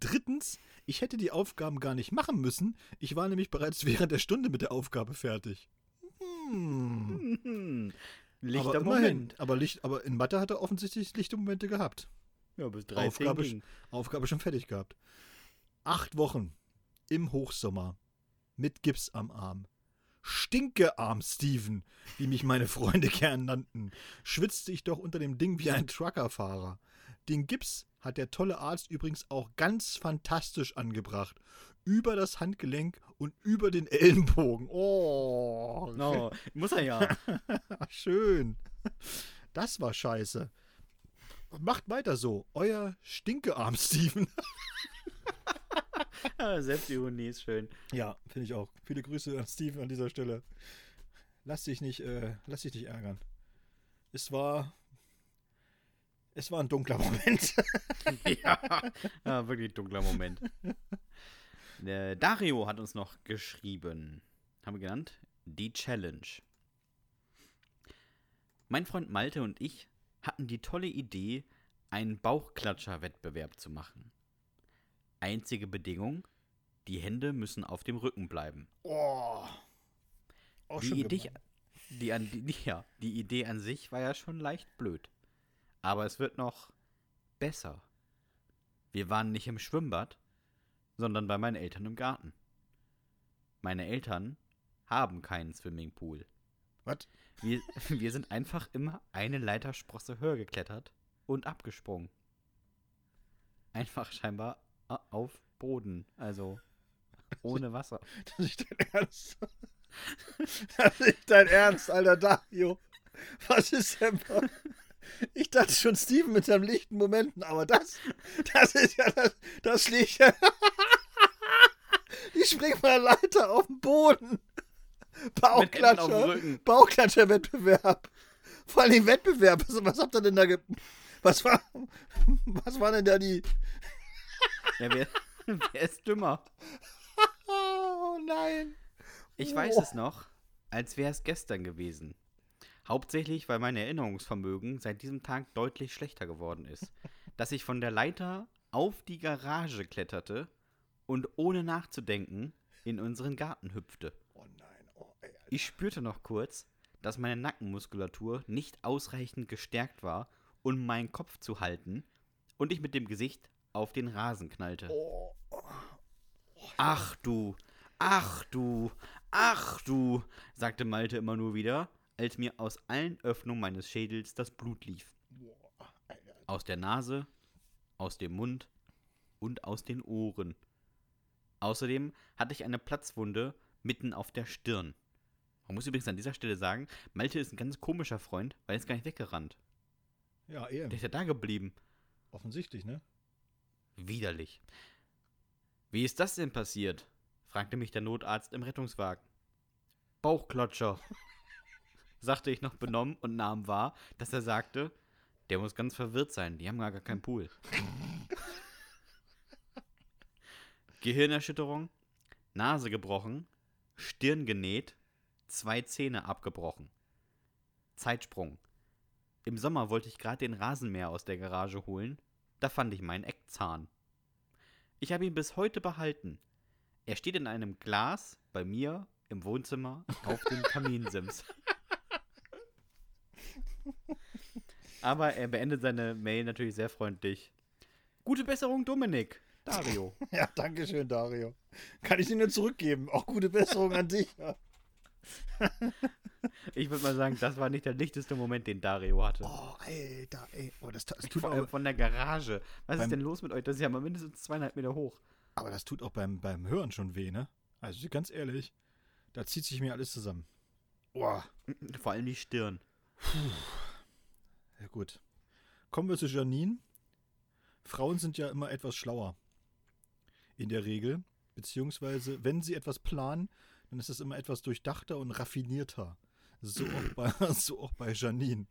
Drittens, ich hätte die Aufgaben gar nicht machen müssen. Ich war nämlich bereits während der Stunde mit der Aufgabe fertig. Hm. Lichter aber immerhin. Moment. Aber, Licht, aber in Mathe hat er offensichtlich lichte Momente gehabt. Ja, bis 13 Aufgabe, ging. Aufgabe schon fertig gehabt. Acht Wochen im Hochsommer mit Gips am Arm. Stinkearm Steven, wie mich meine Freunde gern nannten, schwitzte ich doch unter dem Ding wie ein Truckerfahrer. Den Gips hat der tolle Arzt übrigens auch ganz fantastisch angebracht. Über das Handgelenk und über den Ellenbogen. Oh, No, muss er ja. schön. Das war scheiße. Macht weiter so. Euer Stinkearm Steven. Ja, Selbstironie ist schön. Ja, finde ich auch. Viele Grüße an Steven an dieser Stelle. Lass dich nicht, äh, lass dich nicht ärgern. Es war. Es war ein dunkler Moment. ja. ja, wirklich dunkler Moment. Der Dario hat uns noch geschrieben. Haben wir genannt? Die Challenge. Mein Freund Malte und ich hatten die tolle Idee, einen Bauchklatscher-Wettbewerb zu machen. Einzige Bedingung: die Hände müssen auf dem Rücken bleiben. oh. Auch Die Idee, die, an, die, ja, die Idee an sich war ja schon leicht blöd. Aber es wird noch besser. Wir waren nicht im Schwimmbad, sondern bei meinen Eltern im Garten. Meine Eltern haben keinen Swimmingpool. Was? Wir, wir sind einfach immer eine Leitersprosse höher geklettert und abgesprungen. Einfach scheinbar auf Boden, also ohne Wasser. Das ist nicht dein Ernst. Das ist nicht dein Ernst, alter Dario. Was ist denn. Ich dachte schon Steven mit seinen lichten Momenten, aber das, das ist ja, das, das liegt ja. Ich spring von der Leiter auf den Boden. Bauchklatscher. Bauchklatscher-Wettbewerb. Vor allem Wettbewerb. Was, was habt ihr denn da ge Was war. Was war denn da die. Ja, wer, wer ist dümmer? Oh nein. Ich weiß Oh. es noch, als wäre es gestern gewesen. Hauptsächlich, weil mein Erinnerungsvermögen seit diesem Tag deutlich schlechter geworden ist. Dass ich von der Leiter auf die Garage kletterte und ohne nachzudenken in unseren Garten hüpfte. Oh nein. Oh, ey. Ich spürte noch kurz, dass meine Nackenmuskulatur nicht ausreichend gestärkt war, um meinen Kopf zu halten und ich mit dem Gesicht auf den Rasen knallte. Oh, Ach du, ach du, ach du, sagte Malte immer nur wieder, als mir aus allen Öffnungen meines Schädels das Blut lief. Aus der Nase, aus dem Mund und aus den Ohren. Außerdem hatte ich eine Platzwunde mitten auf der Stirn. Man muss übrigens an dieser Stelle sagen, Malte ist ein ganz komischer Freund, weil er ist gar nicht weggerannt. Ja, eben. Der ist ja da geblieben. Offensichtlich, ne? Widerlich. Wie ist das denn passiert? fragte mich der Notarzt im Rettungswagen. Bauchklatscher, sagte ich noch benommen und nahm wahr, dass er sagte, der muss ganz verwirrt sein, die haben gar keinen Pool. Gehirnerschütterung, Nase gebrochen, Stirn genäht, zwei Zähne abgebrochen. Zeitsprung. Im Sommer wollte ich gerade den Rasenmäher aus der Garage holen, da fand ich meinen Eckzahn. Ich habe ihn bis heute behalten. Er steht in einem Glas bei mir im Wohnzimmer auf dem Kaminsims. Aber er beendet seine Mail natürlich sehr freundlich. Gute Besserung, Dominik. Dario. Ja, danke schön, Dario. Kann ich dir nur zurückgeben. Auch gute Besserung an dich. Ja. Ich würde mal sagen, das war nicht der lichteste Moment, den Dario hatte. Oh, Alter, ey. Oh, das, das tut Vor auch, allem von der Garage. Was ist denn los mit euch? Das ist ja mal mindestens zweieinhalb Meter hoch. aber das tut auch beim, beim Hören schon weh, ne? Also ganz ehrlich, da zieht sich mir alles zusammen. Boah. Vor allem die Stirn. Ja, gut. Kommen wir zu Janine. Frauen sind ja immer etwas schlauer. In der Regel. Beziehungsweise, wenn sie etwas planen, dann ist es immer etwas durchdachter und raffinierter. So auch bei, so auch bei Janine.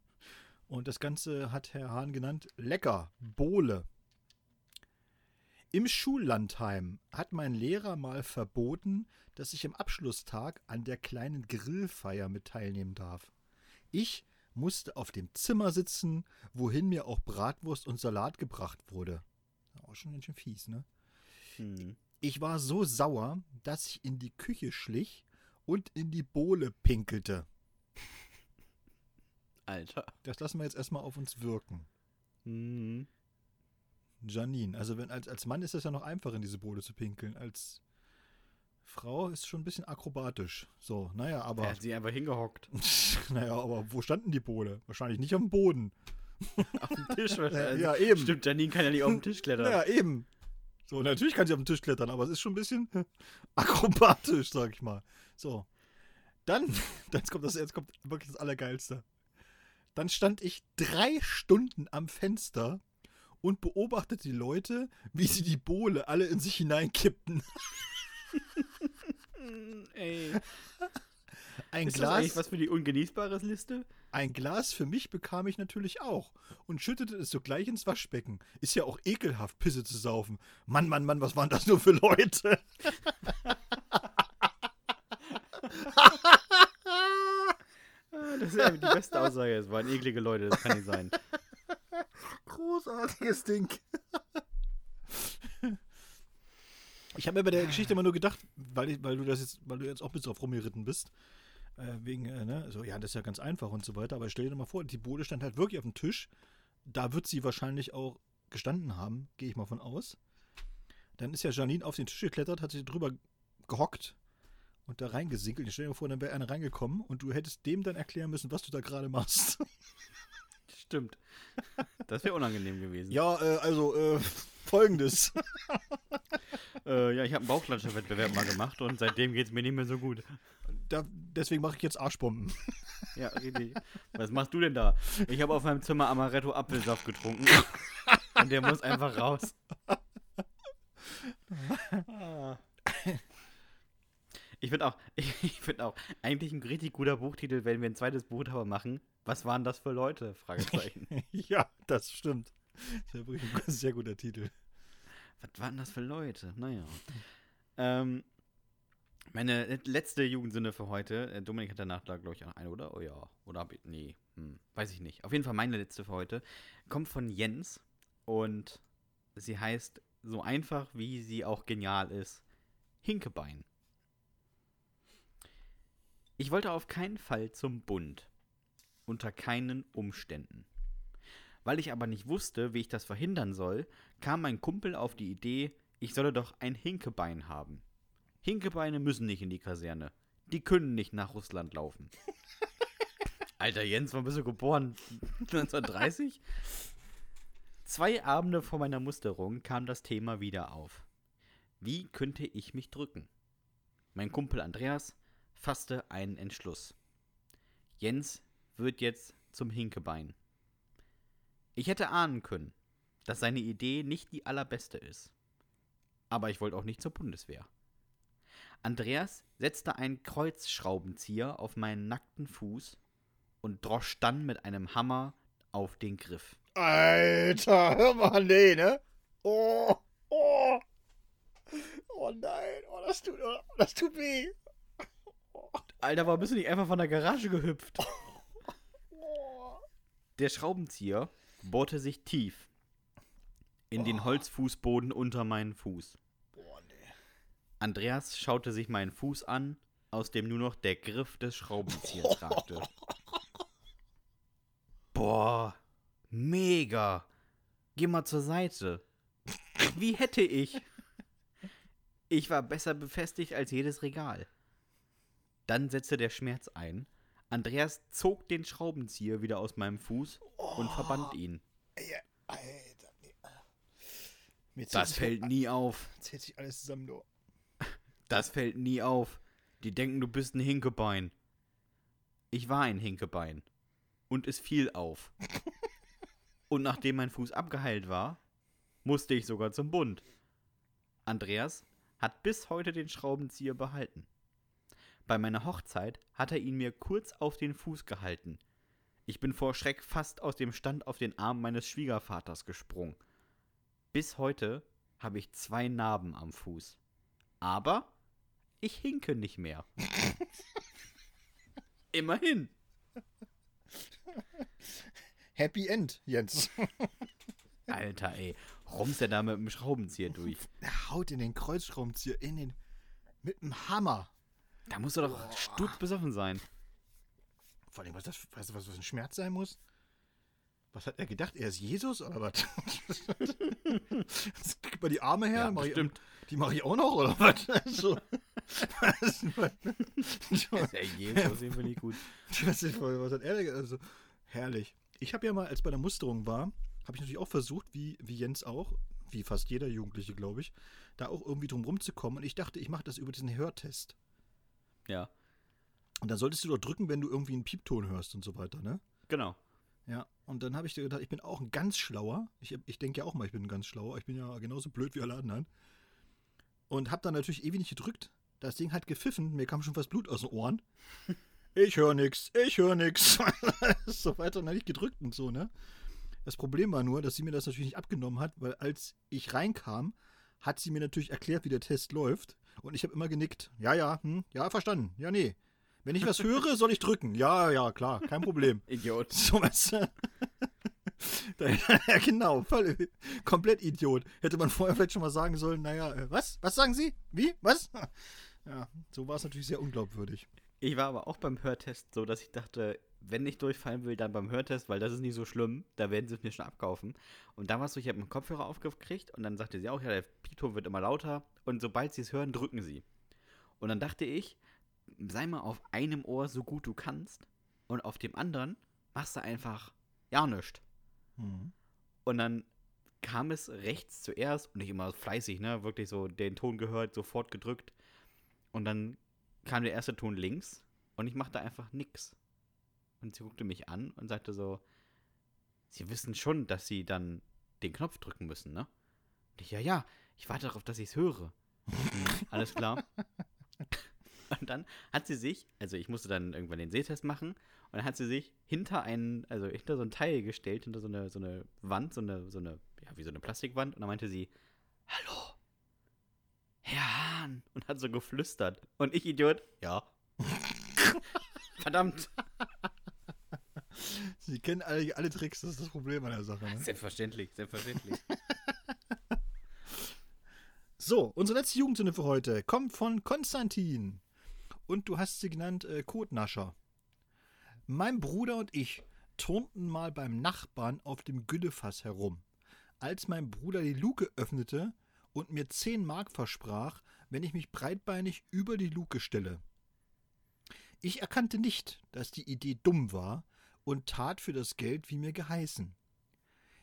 Und das Ganze hat Herr Hahn genannt Lecker, Bohle. Im Schullandheim hat mein Lehrer mal verboten, dass ich am Abschlusstag an der kleinen Grillfeier mit teilnehmen darf. Ich musste auf dem Zimmer sitzen, wohin mir auch Bratwurst und Salat gebracht wurde. Auch schon ganz schön fies, ne? Hm. Ich war so sauer, dass ich in die Küche schlich und in die Bohle pinkelte. Alter. Das lassen wir jetzt erstmal auf uns wirken. Hm. Janine, also wenn als, als Mann ist es ja noch einfach, in diese Bohle zu pinkeln. Als Frau ist schon ein bisschen akrobatisch. So, naja, Er aber. hat sie einfach hingehockt. naja, aber wo standen die Bohle? Wahrscheinlich nicht auf dem Boden. Auf dem Tisch wahrscheinlich. Ja, eben. Stimmt, Janine kann ja nicht auf den Tisch klettern. Ja, eben. So, natürlich kann sie auf den Tisch klettern, aber es ist schon ein bisschen akrobatisch, sag ich mal. So. Dann, jetzt kommt, das, jetzt kommt wirklich das Allergeilste. Dann stand ich drei Stunden am Fenster und beobachtete die Leute, wie sie die Bohle alle in sich hineinkippten. Ey. Ein Ist das Glas, eigentlich was für die ungenießbares Liste? ein Glas für mich bekam ich natürlich auch und schüttete es sogleich ins Waschbecken. Ist ja auch ekelhaft, Pisse zu saufen. Mann, Mann, Mann, was waren das nur für Leute? Das ist ja die beste Aussage. Es waren eklige Leute, das kann nicht sein. Großartiges Ding. Ich habe mir bei der Geschichte immer nur gedacht, weil, ich, weil du das jetzt, weil du jetzt auch ein bisschen drauf rumgeritten bist, äh, wegen, äh, ne, so, ja, das ist ja ganz einfach und so weiter, aber stell dir mal vor, die Bode stand halt wirklich auf dem Tisch. Da wird sie wahrscheinlich auch gestanden haben, gehe ich mal von aus. Dann ist ja Janine auf den Tisch geklettert, hat sich drüber gehockt und da reingesinkelt. Stell dir mal vor, dann wäre einer reingekommen und du hättest dem dann erklären müssen, was du da gerade machst. Stimmt. Das wäre unangenehm gewesen. Ja, äh, also äh, folgendes. Äh, ja ich habe einen Bauchklatscherwettbewerb mal gemacht und seitdem geht es mir nicht mehr so gut. Da, deswegen mache ich jetzt Arschbomben. Ja, richtig. Was machst du denn da? Ich habe auf meinem Zimmer Amaretto Apfelsaft getrunken. und der muss einfach raus. Ich finde auch, ich, finde auch, eigentlich ein richtig guter Buchtitel, wenn wir ein zweites Buch darüber machen. Was waren das für Leute? Fragezeichen. ja, das stimmt. Das ist wirklich ein sehr guter Titel. Was waren das für Leute? Naja. Ähm, meine letzte Jugendsünde für heute. äh, Dominik hat danach da, glaube ich, noch eine, oder? Oh ja. Oder hab ich. Nee. Hm, weiß ich nicht. Auf jeden Fall meine letzte für heute. Kommt von Jens. Und sie heißt so einfach, wie sie auch genial ist: Hinkebein. Ich wollte auf keinen Fall zum Bund. Unter keinen Umständen. Weil ich aber nicht wusste, wie ich das verhindern soll, kam mein Kumpel auf die Idee, ich solle doch ein Hinkebein haben. Hinkebeine müssen nicht in die Kaserne. Die können nicht nach Russland laufen. Alter Jens, wann bist du geboren? 1930? Zwei Abende vor meiner Musterung kam das Thema wieder auf. Wie könnte ich mich drücken? Mein Kumpel Andreas fasste einen Entschluss. Jens wird jetzt zum Hinkebein. Ich hätte ahnen können, dass seine Idee nicht die allerbeste ist. Aber ich wollte auch nicht zur Bundeswehr. Andreas setzte einen Kreuzschraubenzieher auf meinen nackten Fuß und drosch dann mit einem Hammer auf den Griff. Alter, hör mal, nee, ne? Oh, oh. Oh nein, oh, das tut, oh, das tut weh. Alter, warum bist du nicht einfach von der Garage gehüpft? Der Schraubenzieher bohrte sich tief in den Holzfußboden unter meinen Fuß. Boah, nee. Andreas schaute sich meinen Fuß an, aus dem nur noch der Griff des Schraubenziehers ragte. Boah, mega. Geh mal zur Seite. Wie hätte ich? Ich war besser befestigt als jedes Regal. Dann setzte der Schmerz ein. Andreas zog den Schraubenzieher wieder aus meinem Fuß und verband ihn. Ey, Alter, nee. Das fällt nie auf. Zählt sich alles zusammen, du. Das fällt nie auf. Die denken, du bist ein Hinkebein. Ich war ein Hinkebein. Und es fiel auf. Und nachdem mein Fuß abgeheilt war, musste ich sogar zum Bund. Andreas hat bis heute den Schraubenzieher behalten. Bei meiner Hochzeit hat er ihn mir kurz auf den Fuß gehalten. Ich bin vor Schreck fast aus dem Stand auf den Arm meines Schwiegervaters gesprungen. Bis heute habe ich zwei Narben am Fuß. Aber ich hinke nicht mehr. Immerhin. Happy End, Jens. Alter, ey. Rumst er da mit dem Schraubenzieher durch? Er haut in den Kreuzschraubenzieher in den. mit dem Hammer. Da musst du doch sturzbesoffen sein. Vor allem, was das, weißt du, was das ein Schmerz sein muss? Was hat er gedacht? Er ist Jesus oder was? Gib mal die Arme her, Ja, mach ich, die mache ich auch noch oder was? So. was, Ja, Jesus, den finde ich gut. was, was hat er denn? Also, herrlich. Ich habe ja mal, als bei der Musterung war, habe ich natürlich auch versucht, wie, wie Jens auch, wie fast jeder Jugendliche, glaube ich, da auch irgendwie drum rumzukommen. Und ich dachte, ich mache das über diesen Hörtest. Ja, Und dann solltest du doch drücken, wenn du irgendwie einen Piepton hörst und so weiter, ne? genau. Ja, und dann habe ich dir gedacht, ich bin auch ein ganz schlauer. Ich, ich denke ja auch mal, ich bin ein ganz schlauer. Ich bin ja genauso blöd wie alle anderen. Und habe dann natürlich ewig nicht gedrückt. Das Ding hat gepfiffen, mir kam schon fast Blut aus den Ohren. Ich höre nix, ich höre nix. so weiter und dann nicht gedrückt und so, ne? Das Problem war nur, dass sie mir das natürlich nicht abgenommen hat, weil als ich reinkam, hat sie mir natürlich erklärt, wie der Test läuft. Und ich habe immer genickt. Ja, ja, hm, ja, verstanden. Ja, nee. Wenn ich was höre, soll ich drücken. Ja, ja, klar, kein Problem. Idiot. So was. Ja, genau, voll, komplett Idiot. Hätte man vorher vielleicht schon mal sagen sollen, naja, äh, was? Was sagen Sie? Wie? Was? Ja, so war es natürlich sehr unglaubwürdig. Ich war aber auch beim Hörtest so, dass ich dachte, wenn ich durchfallen will, dann beim Hörtest, weil das ist nicht so schlimm. Da werden sie es mir schon abkaufen. Und da war es so, ich habe einen Kopfhörer aufgekriegt und dann sagte sie auch, ja, der Piepton wird immer lauter. Und sobald sie es hören, drücken sie. Und dann dachte ich, sei mal auf einem Ohr so gut du kannst und auf dem anderen machst du einfach ja nichts. Mhm. Und dann kam es rechts zuerst und ich immer fleißig, ne, wirklich so den Ton gehört, sofort gedrückt. Und dann kam der erste Ton links und ich machte einfach nix. Und sie guckte mich an und sagte so, sie wissen schon, dass sie dann den Knopf drücken müssen, ne? Und ich, ja, ja, ich warte darauf, dass ich es höre. Alles klar. Und dann hat sie sich, also ich musste dann irgendwann den Sehtest machen, und dann hat sie sich hinter einen, also hinter so ein Teil gestellt, hinter so eine, so eine Wand, so eine, so eine, ja, wie so eine Plastikwand, und dann meinte sie, Hallo, Herr Hahn, und hat so geflüstert. Und ich, Idiot, ja. Verdammt. Sie kennen alle, alle Tricks, das ist das Problem an der Sache. Ne? Selbstverständlich, selbstverständlich. So, unsere letzte Jugendsünde für heute kommt von Konstantin. Und du hast sie genannt äh, Kotnascher. Mein Bruder und ich turnten mal beim Nachbarn auf dem Güllefass herum. Als mein Bruder die Luke öffnete und mir 10 Mark versprach, wenn ich mich breitbeinig über die Luke stelle. Ich erkannte nicht, dass die Idee dumm war und tat für das Geld, wie mir geheißen.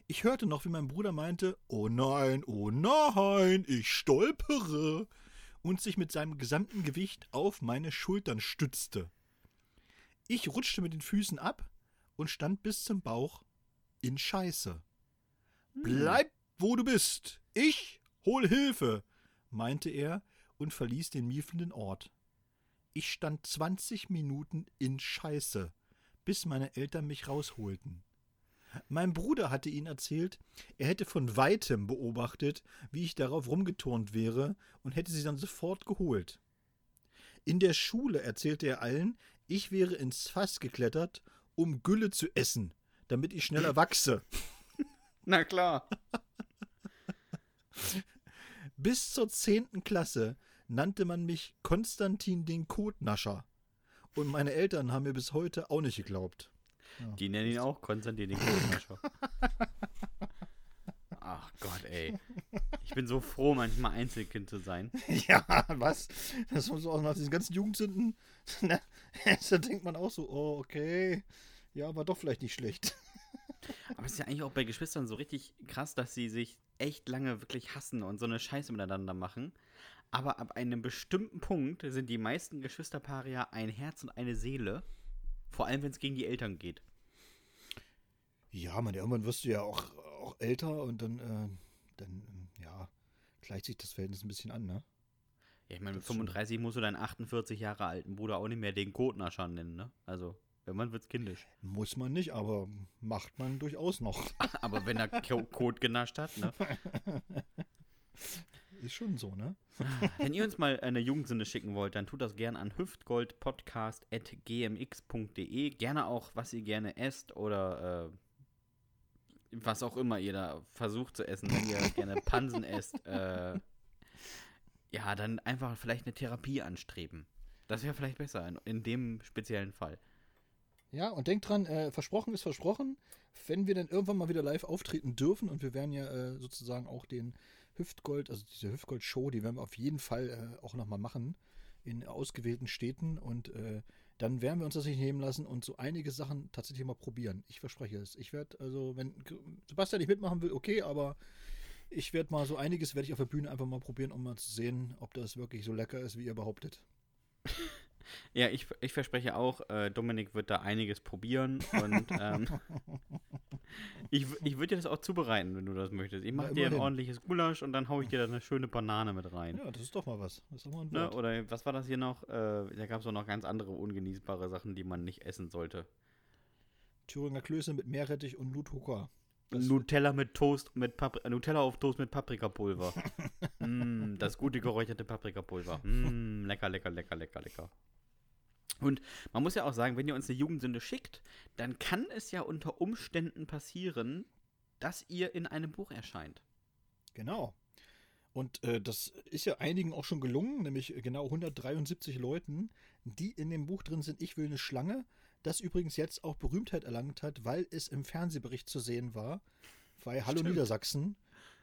Ich hörte noch, wie mein Bruder meinte, oh nein, oh nein, ich stolpere, und sich mit seinem gesamten Gewicht auf meine Schultern stützte. Ich rutschte mit den Füßen ab und stand bis zum Bauch in Scheiße. Hm. Bleib, wo du bist. Ich hol Hilfe, meinte er und verließ den miefenden Ort. Ich stand 20 Minuten in Scheiße, bis meine Eltern mich rausholten. Mein Bruder hatte ihnen erzählt, er hätte von weitem beobachtet, wie ich darauf rumgeturnt wäre und hätte sie dann sofort geholt. In der Schule erzählte er allen, ich wäre ins Fass geklettert, um Gülle zu essen, damit ich schneller wachse. Na klar. Bis zur zehnten Klasse nannte man mich Konstantin den Kotnascher. Und meine Eltern haben mir bis heute auch nicht geglaubt. Die nennen ihn auch Konstantin den Kotnascher. Ach Gott, ey. Ich bin so froh, manchmal Einzelkind zu sein. Ja, was? Das muss so aus nach diesen ganzen Jugendsünden. da denkt man auch so, oh, okay. Ja, war doch vielleicht nicht schlecht. Aber es ist ja eigentlich auch bei Geschwistern so richtig krass, dass sie sich echt lange wirklich hassen und so eine Scheiße miteinander machen. Aber ab einem bestimmten Punkt sind die meisten Geschwisterpaare ja ein Herz und eine Seele. Vor allem, wenn es gegen die Eltern geht. Ja, man, irgendwann wirst du ja auch, auch älter und dann, äh, dann, ja, gleicht sich das Verhältnis ein bisschen an, ne? Ja, ich meine, mit 35 musst du deinen 48 Jahre alten Bruder auch nicht mehr den Kotnascher nennen, ne? Also, wenn man wird's kindisch. Muss man nicht, aber macht man durchaus noch. aber wenn er Kot genascht hat, ne? Ist schon so, ne? Wenn ihr uns mal eine Jugendsünde schicken wollt, dann tut das gerne an hüftgoldpodcast.gmx.de. Gerne auch, was ihr gerne esst oder äh, was auch immer ihr da versucht zu essen, wenn ihr gerne Pansen esst, äh, ja, dann einfach vielleicht eine Therapie anstreben. Das wäre vielleicht besser in, in, dem speziellen Fall. Ja, und denkt dran, äh, versprochen ist versprochen. Wenn wir dann irgendwann mal wieder live auftreten dürfen und wir werden ja äh, sozusagen auch den Hüftgold, also diese Hüftgold-Show, die werden wir auf jeden Fall äh, auch nochmal machen in ausgewählten Städten und äh, dann werden wir uns das nicht nehmen lassen und so einige Sachen tatsächlich mal probieren. Ich verspreche es. Ich werde, also, wenn Sebastian nicht mitmachen will, okay, aber ich werde mal so einiges werde ich auf der Bühne einfach mal probieren, um mal zu sehen, ob das wirklich so lecker ist, wie ihr behauptet. Ja, ich, ich verspreche auch, äh, Dominik wird da einiges probieren und ähm, ich, ich würde dir das auch zubereiten, wenn du das möchtest. Ich mache dir ein ordentliches Gulasch und dann haue ich dir da eine schöne Banane mit rein. Ja, das ist doch mal was. Das ist mal ein ne? Oder was war das hier noch? Äh, da gab es auch noch ganz andere ungenießbare Sachen, die man nicht essen sollte. Thüringer Klöße mit Meerrettich und Nuthuka. Nutella mit Toast mit Papri Nutella auf Toast mit Paprikapulver. mm, das gute geräucherte Paprikapulver. Mm, lecker, lecker, lecker, lecker, lecker. Und man muss ja auch sagen, wenn ihr uns eine Jugendsünde schickt, dann kann es ja unter Umständen passieren, dass ihr in einem Buch erscheint. Genau. Und äh, das ist ja einigen auch schon gelungen, nämlich genau 173 Leuten, die in dem Buch drin sind. Ich will eine Schlange, das übrigens jetzt auch Berühmtheit erlangt hat, weil es im Fernsehbericht zu sehen war, bei Hallo Stimmt. Niedersachsen.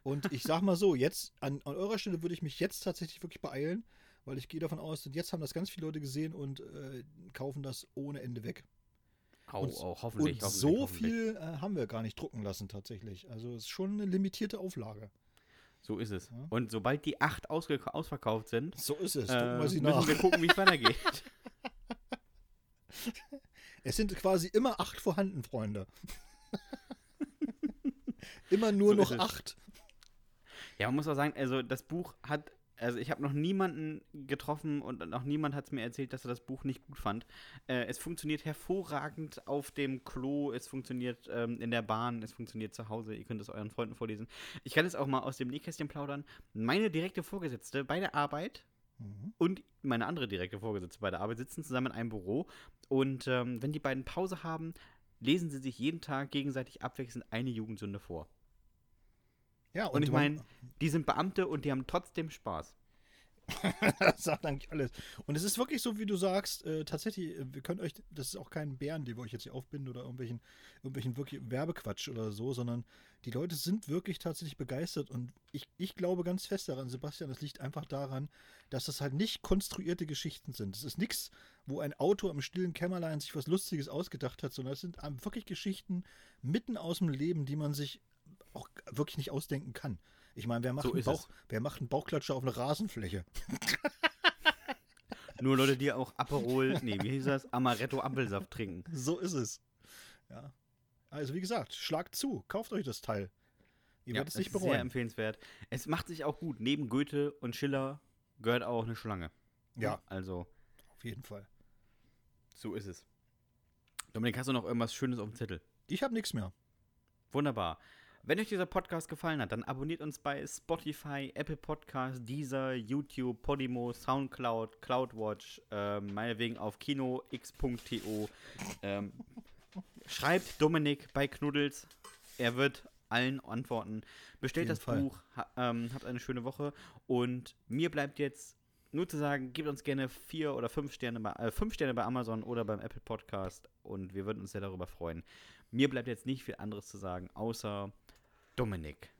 Und ich sag mal so, jetzt an, an eurer Stelle würde ich mich jetzt tatsächlich wirklich beeilen, weil ich gehe davon aus, jetzt haben das ganz viele Leute gesehen und äh, kaufen das ohne Ende weg. Au, und, au, hoffentlich. Und hoffentlich, so hoffentlich. viel äh, haben wir gar nicht drucken lassen tatsächlich. Also es ist schon eine limitierte Auflage. So ist es. Ja. Und sobald die acht ausverkauft sind, so ist es. Äh, müssen wir gucken, wie es weitergeht. Es sind quasi immer acht vorhanden, Freunde. immer nur so noch acht. Ja, man muss auch sagen, also das Buch hat also ich habe noch niemanden getroffen und noch niemand hat es mir erzählt, dass er das Buch nicht gut fand. Äh, es funktioniert hervorragend auf dem Klo, es funktioniert ähm, in der Bahn, es funktioniert zu Hause. Ihr könnt es euren Freunden vorlesen. Ich kann es auch mal aus dem Nähkästchen plaudern. Meine direkte Vorgesetzte bei der Arbeit mhm. und meine andere direkte Vorgesetzte bei der Arbeit sitzen zusammen in einem Büro und ähm, wenn die beiden Pause haben, lesen sie sich jeden Tag gegenseitig abwechselnd eine Jugendsünde vor. Ja, und, und ich meine, die sind Beamte und die haben trotzdem Spaß. das sagt eigentlich alles. Und es ist wirklich so, wie du sagst, äh, tatsächlich, äh, wir können euch, das ist auch kein Bären, den wir euch jetzt hier aufbinden oder irgendwelchen, irgendwelchen wirklich Werbequatsch oder so, sondern die Leute sind wirklich tatsächlich begeistert und ich, ich glaube ganz fest daran, Sebastian, das liegt einfach daran, dass das halt nicht konstruierte Geschichten sind. Es ist nichts, wo ein Autor im stillen Kämmerlein sich was Lustiges ausgedacht hat, sondern es sind wirklich Geschichten mitten aus dem Leben, die man sich auch wirklich nicht ausdenken kann. Ich meine, wer, macht So einen Bauch, wer macht einen Bauchklatscher auf eine Rasenfläche? Nur Leute, die auch Aperol, nee, wie hieß das? Amaretto Apfelsaft trinken. So ist es. Ja. Also wie gesagt, schlagt zu, kauft euch das Teil. Ihr werdet es nicht ist Sehr bereuen. empfehlenswert. Es macht sich auch gut. Neben Goethe und Schiller gehört auch eine Schlange. Ja, Also, auf jeden Fall. so ist es. Dominik, hast du noch irgendwas Schönes auf dem Zettel? Ich habe nichts mehr. Wunderbar. Wenn euch dieser Podcast gefallen hat, dann abonniert uns bei Spotify, Apple Podcasts, Deezer, YouTube, Podimo, Soundcloud, CloudWatch, ähm, meinetwegen auf kinox.to. Ähm, schreibt Dominik bei Knuddels. Er wird allen antworten. Bestellt das Fall. Buch, ha, ähm, habt eine schöne Woche. Und mir bleibt jetzt nur zu sagen, gebt uns gerne vier oder fünf Sterne bei, äh, fünf Sterne bei Amazon oder beim Apple Podcast. Und wir würden uns sehr darüber freuen. Mir bleibt jetzt nicht viel anderes zu sagen, außer Dominik.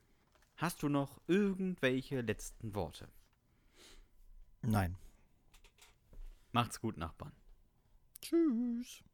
Hast du noch irgendwelche letzten Worte? Nein. Macht's gut, Nachbarn. Tschüss.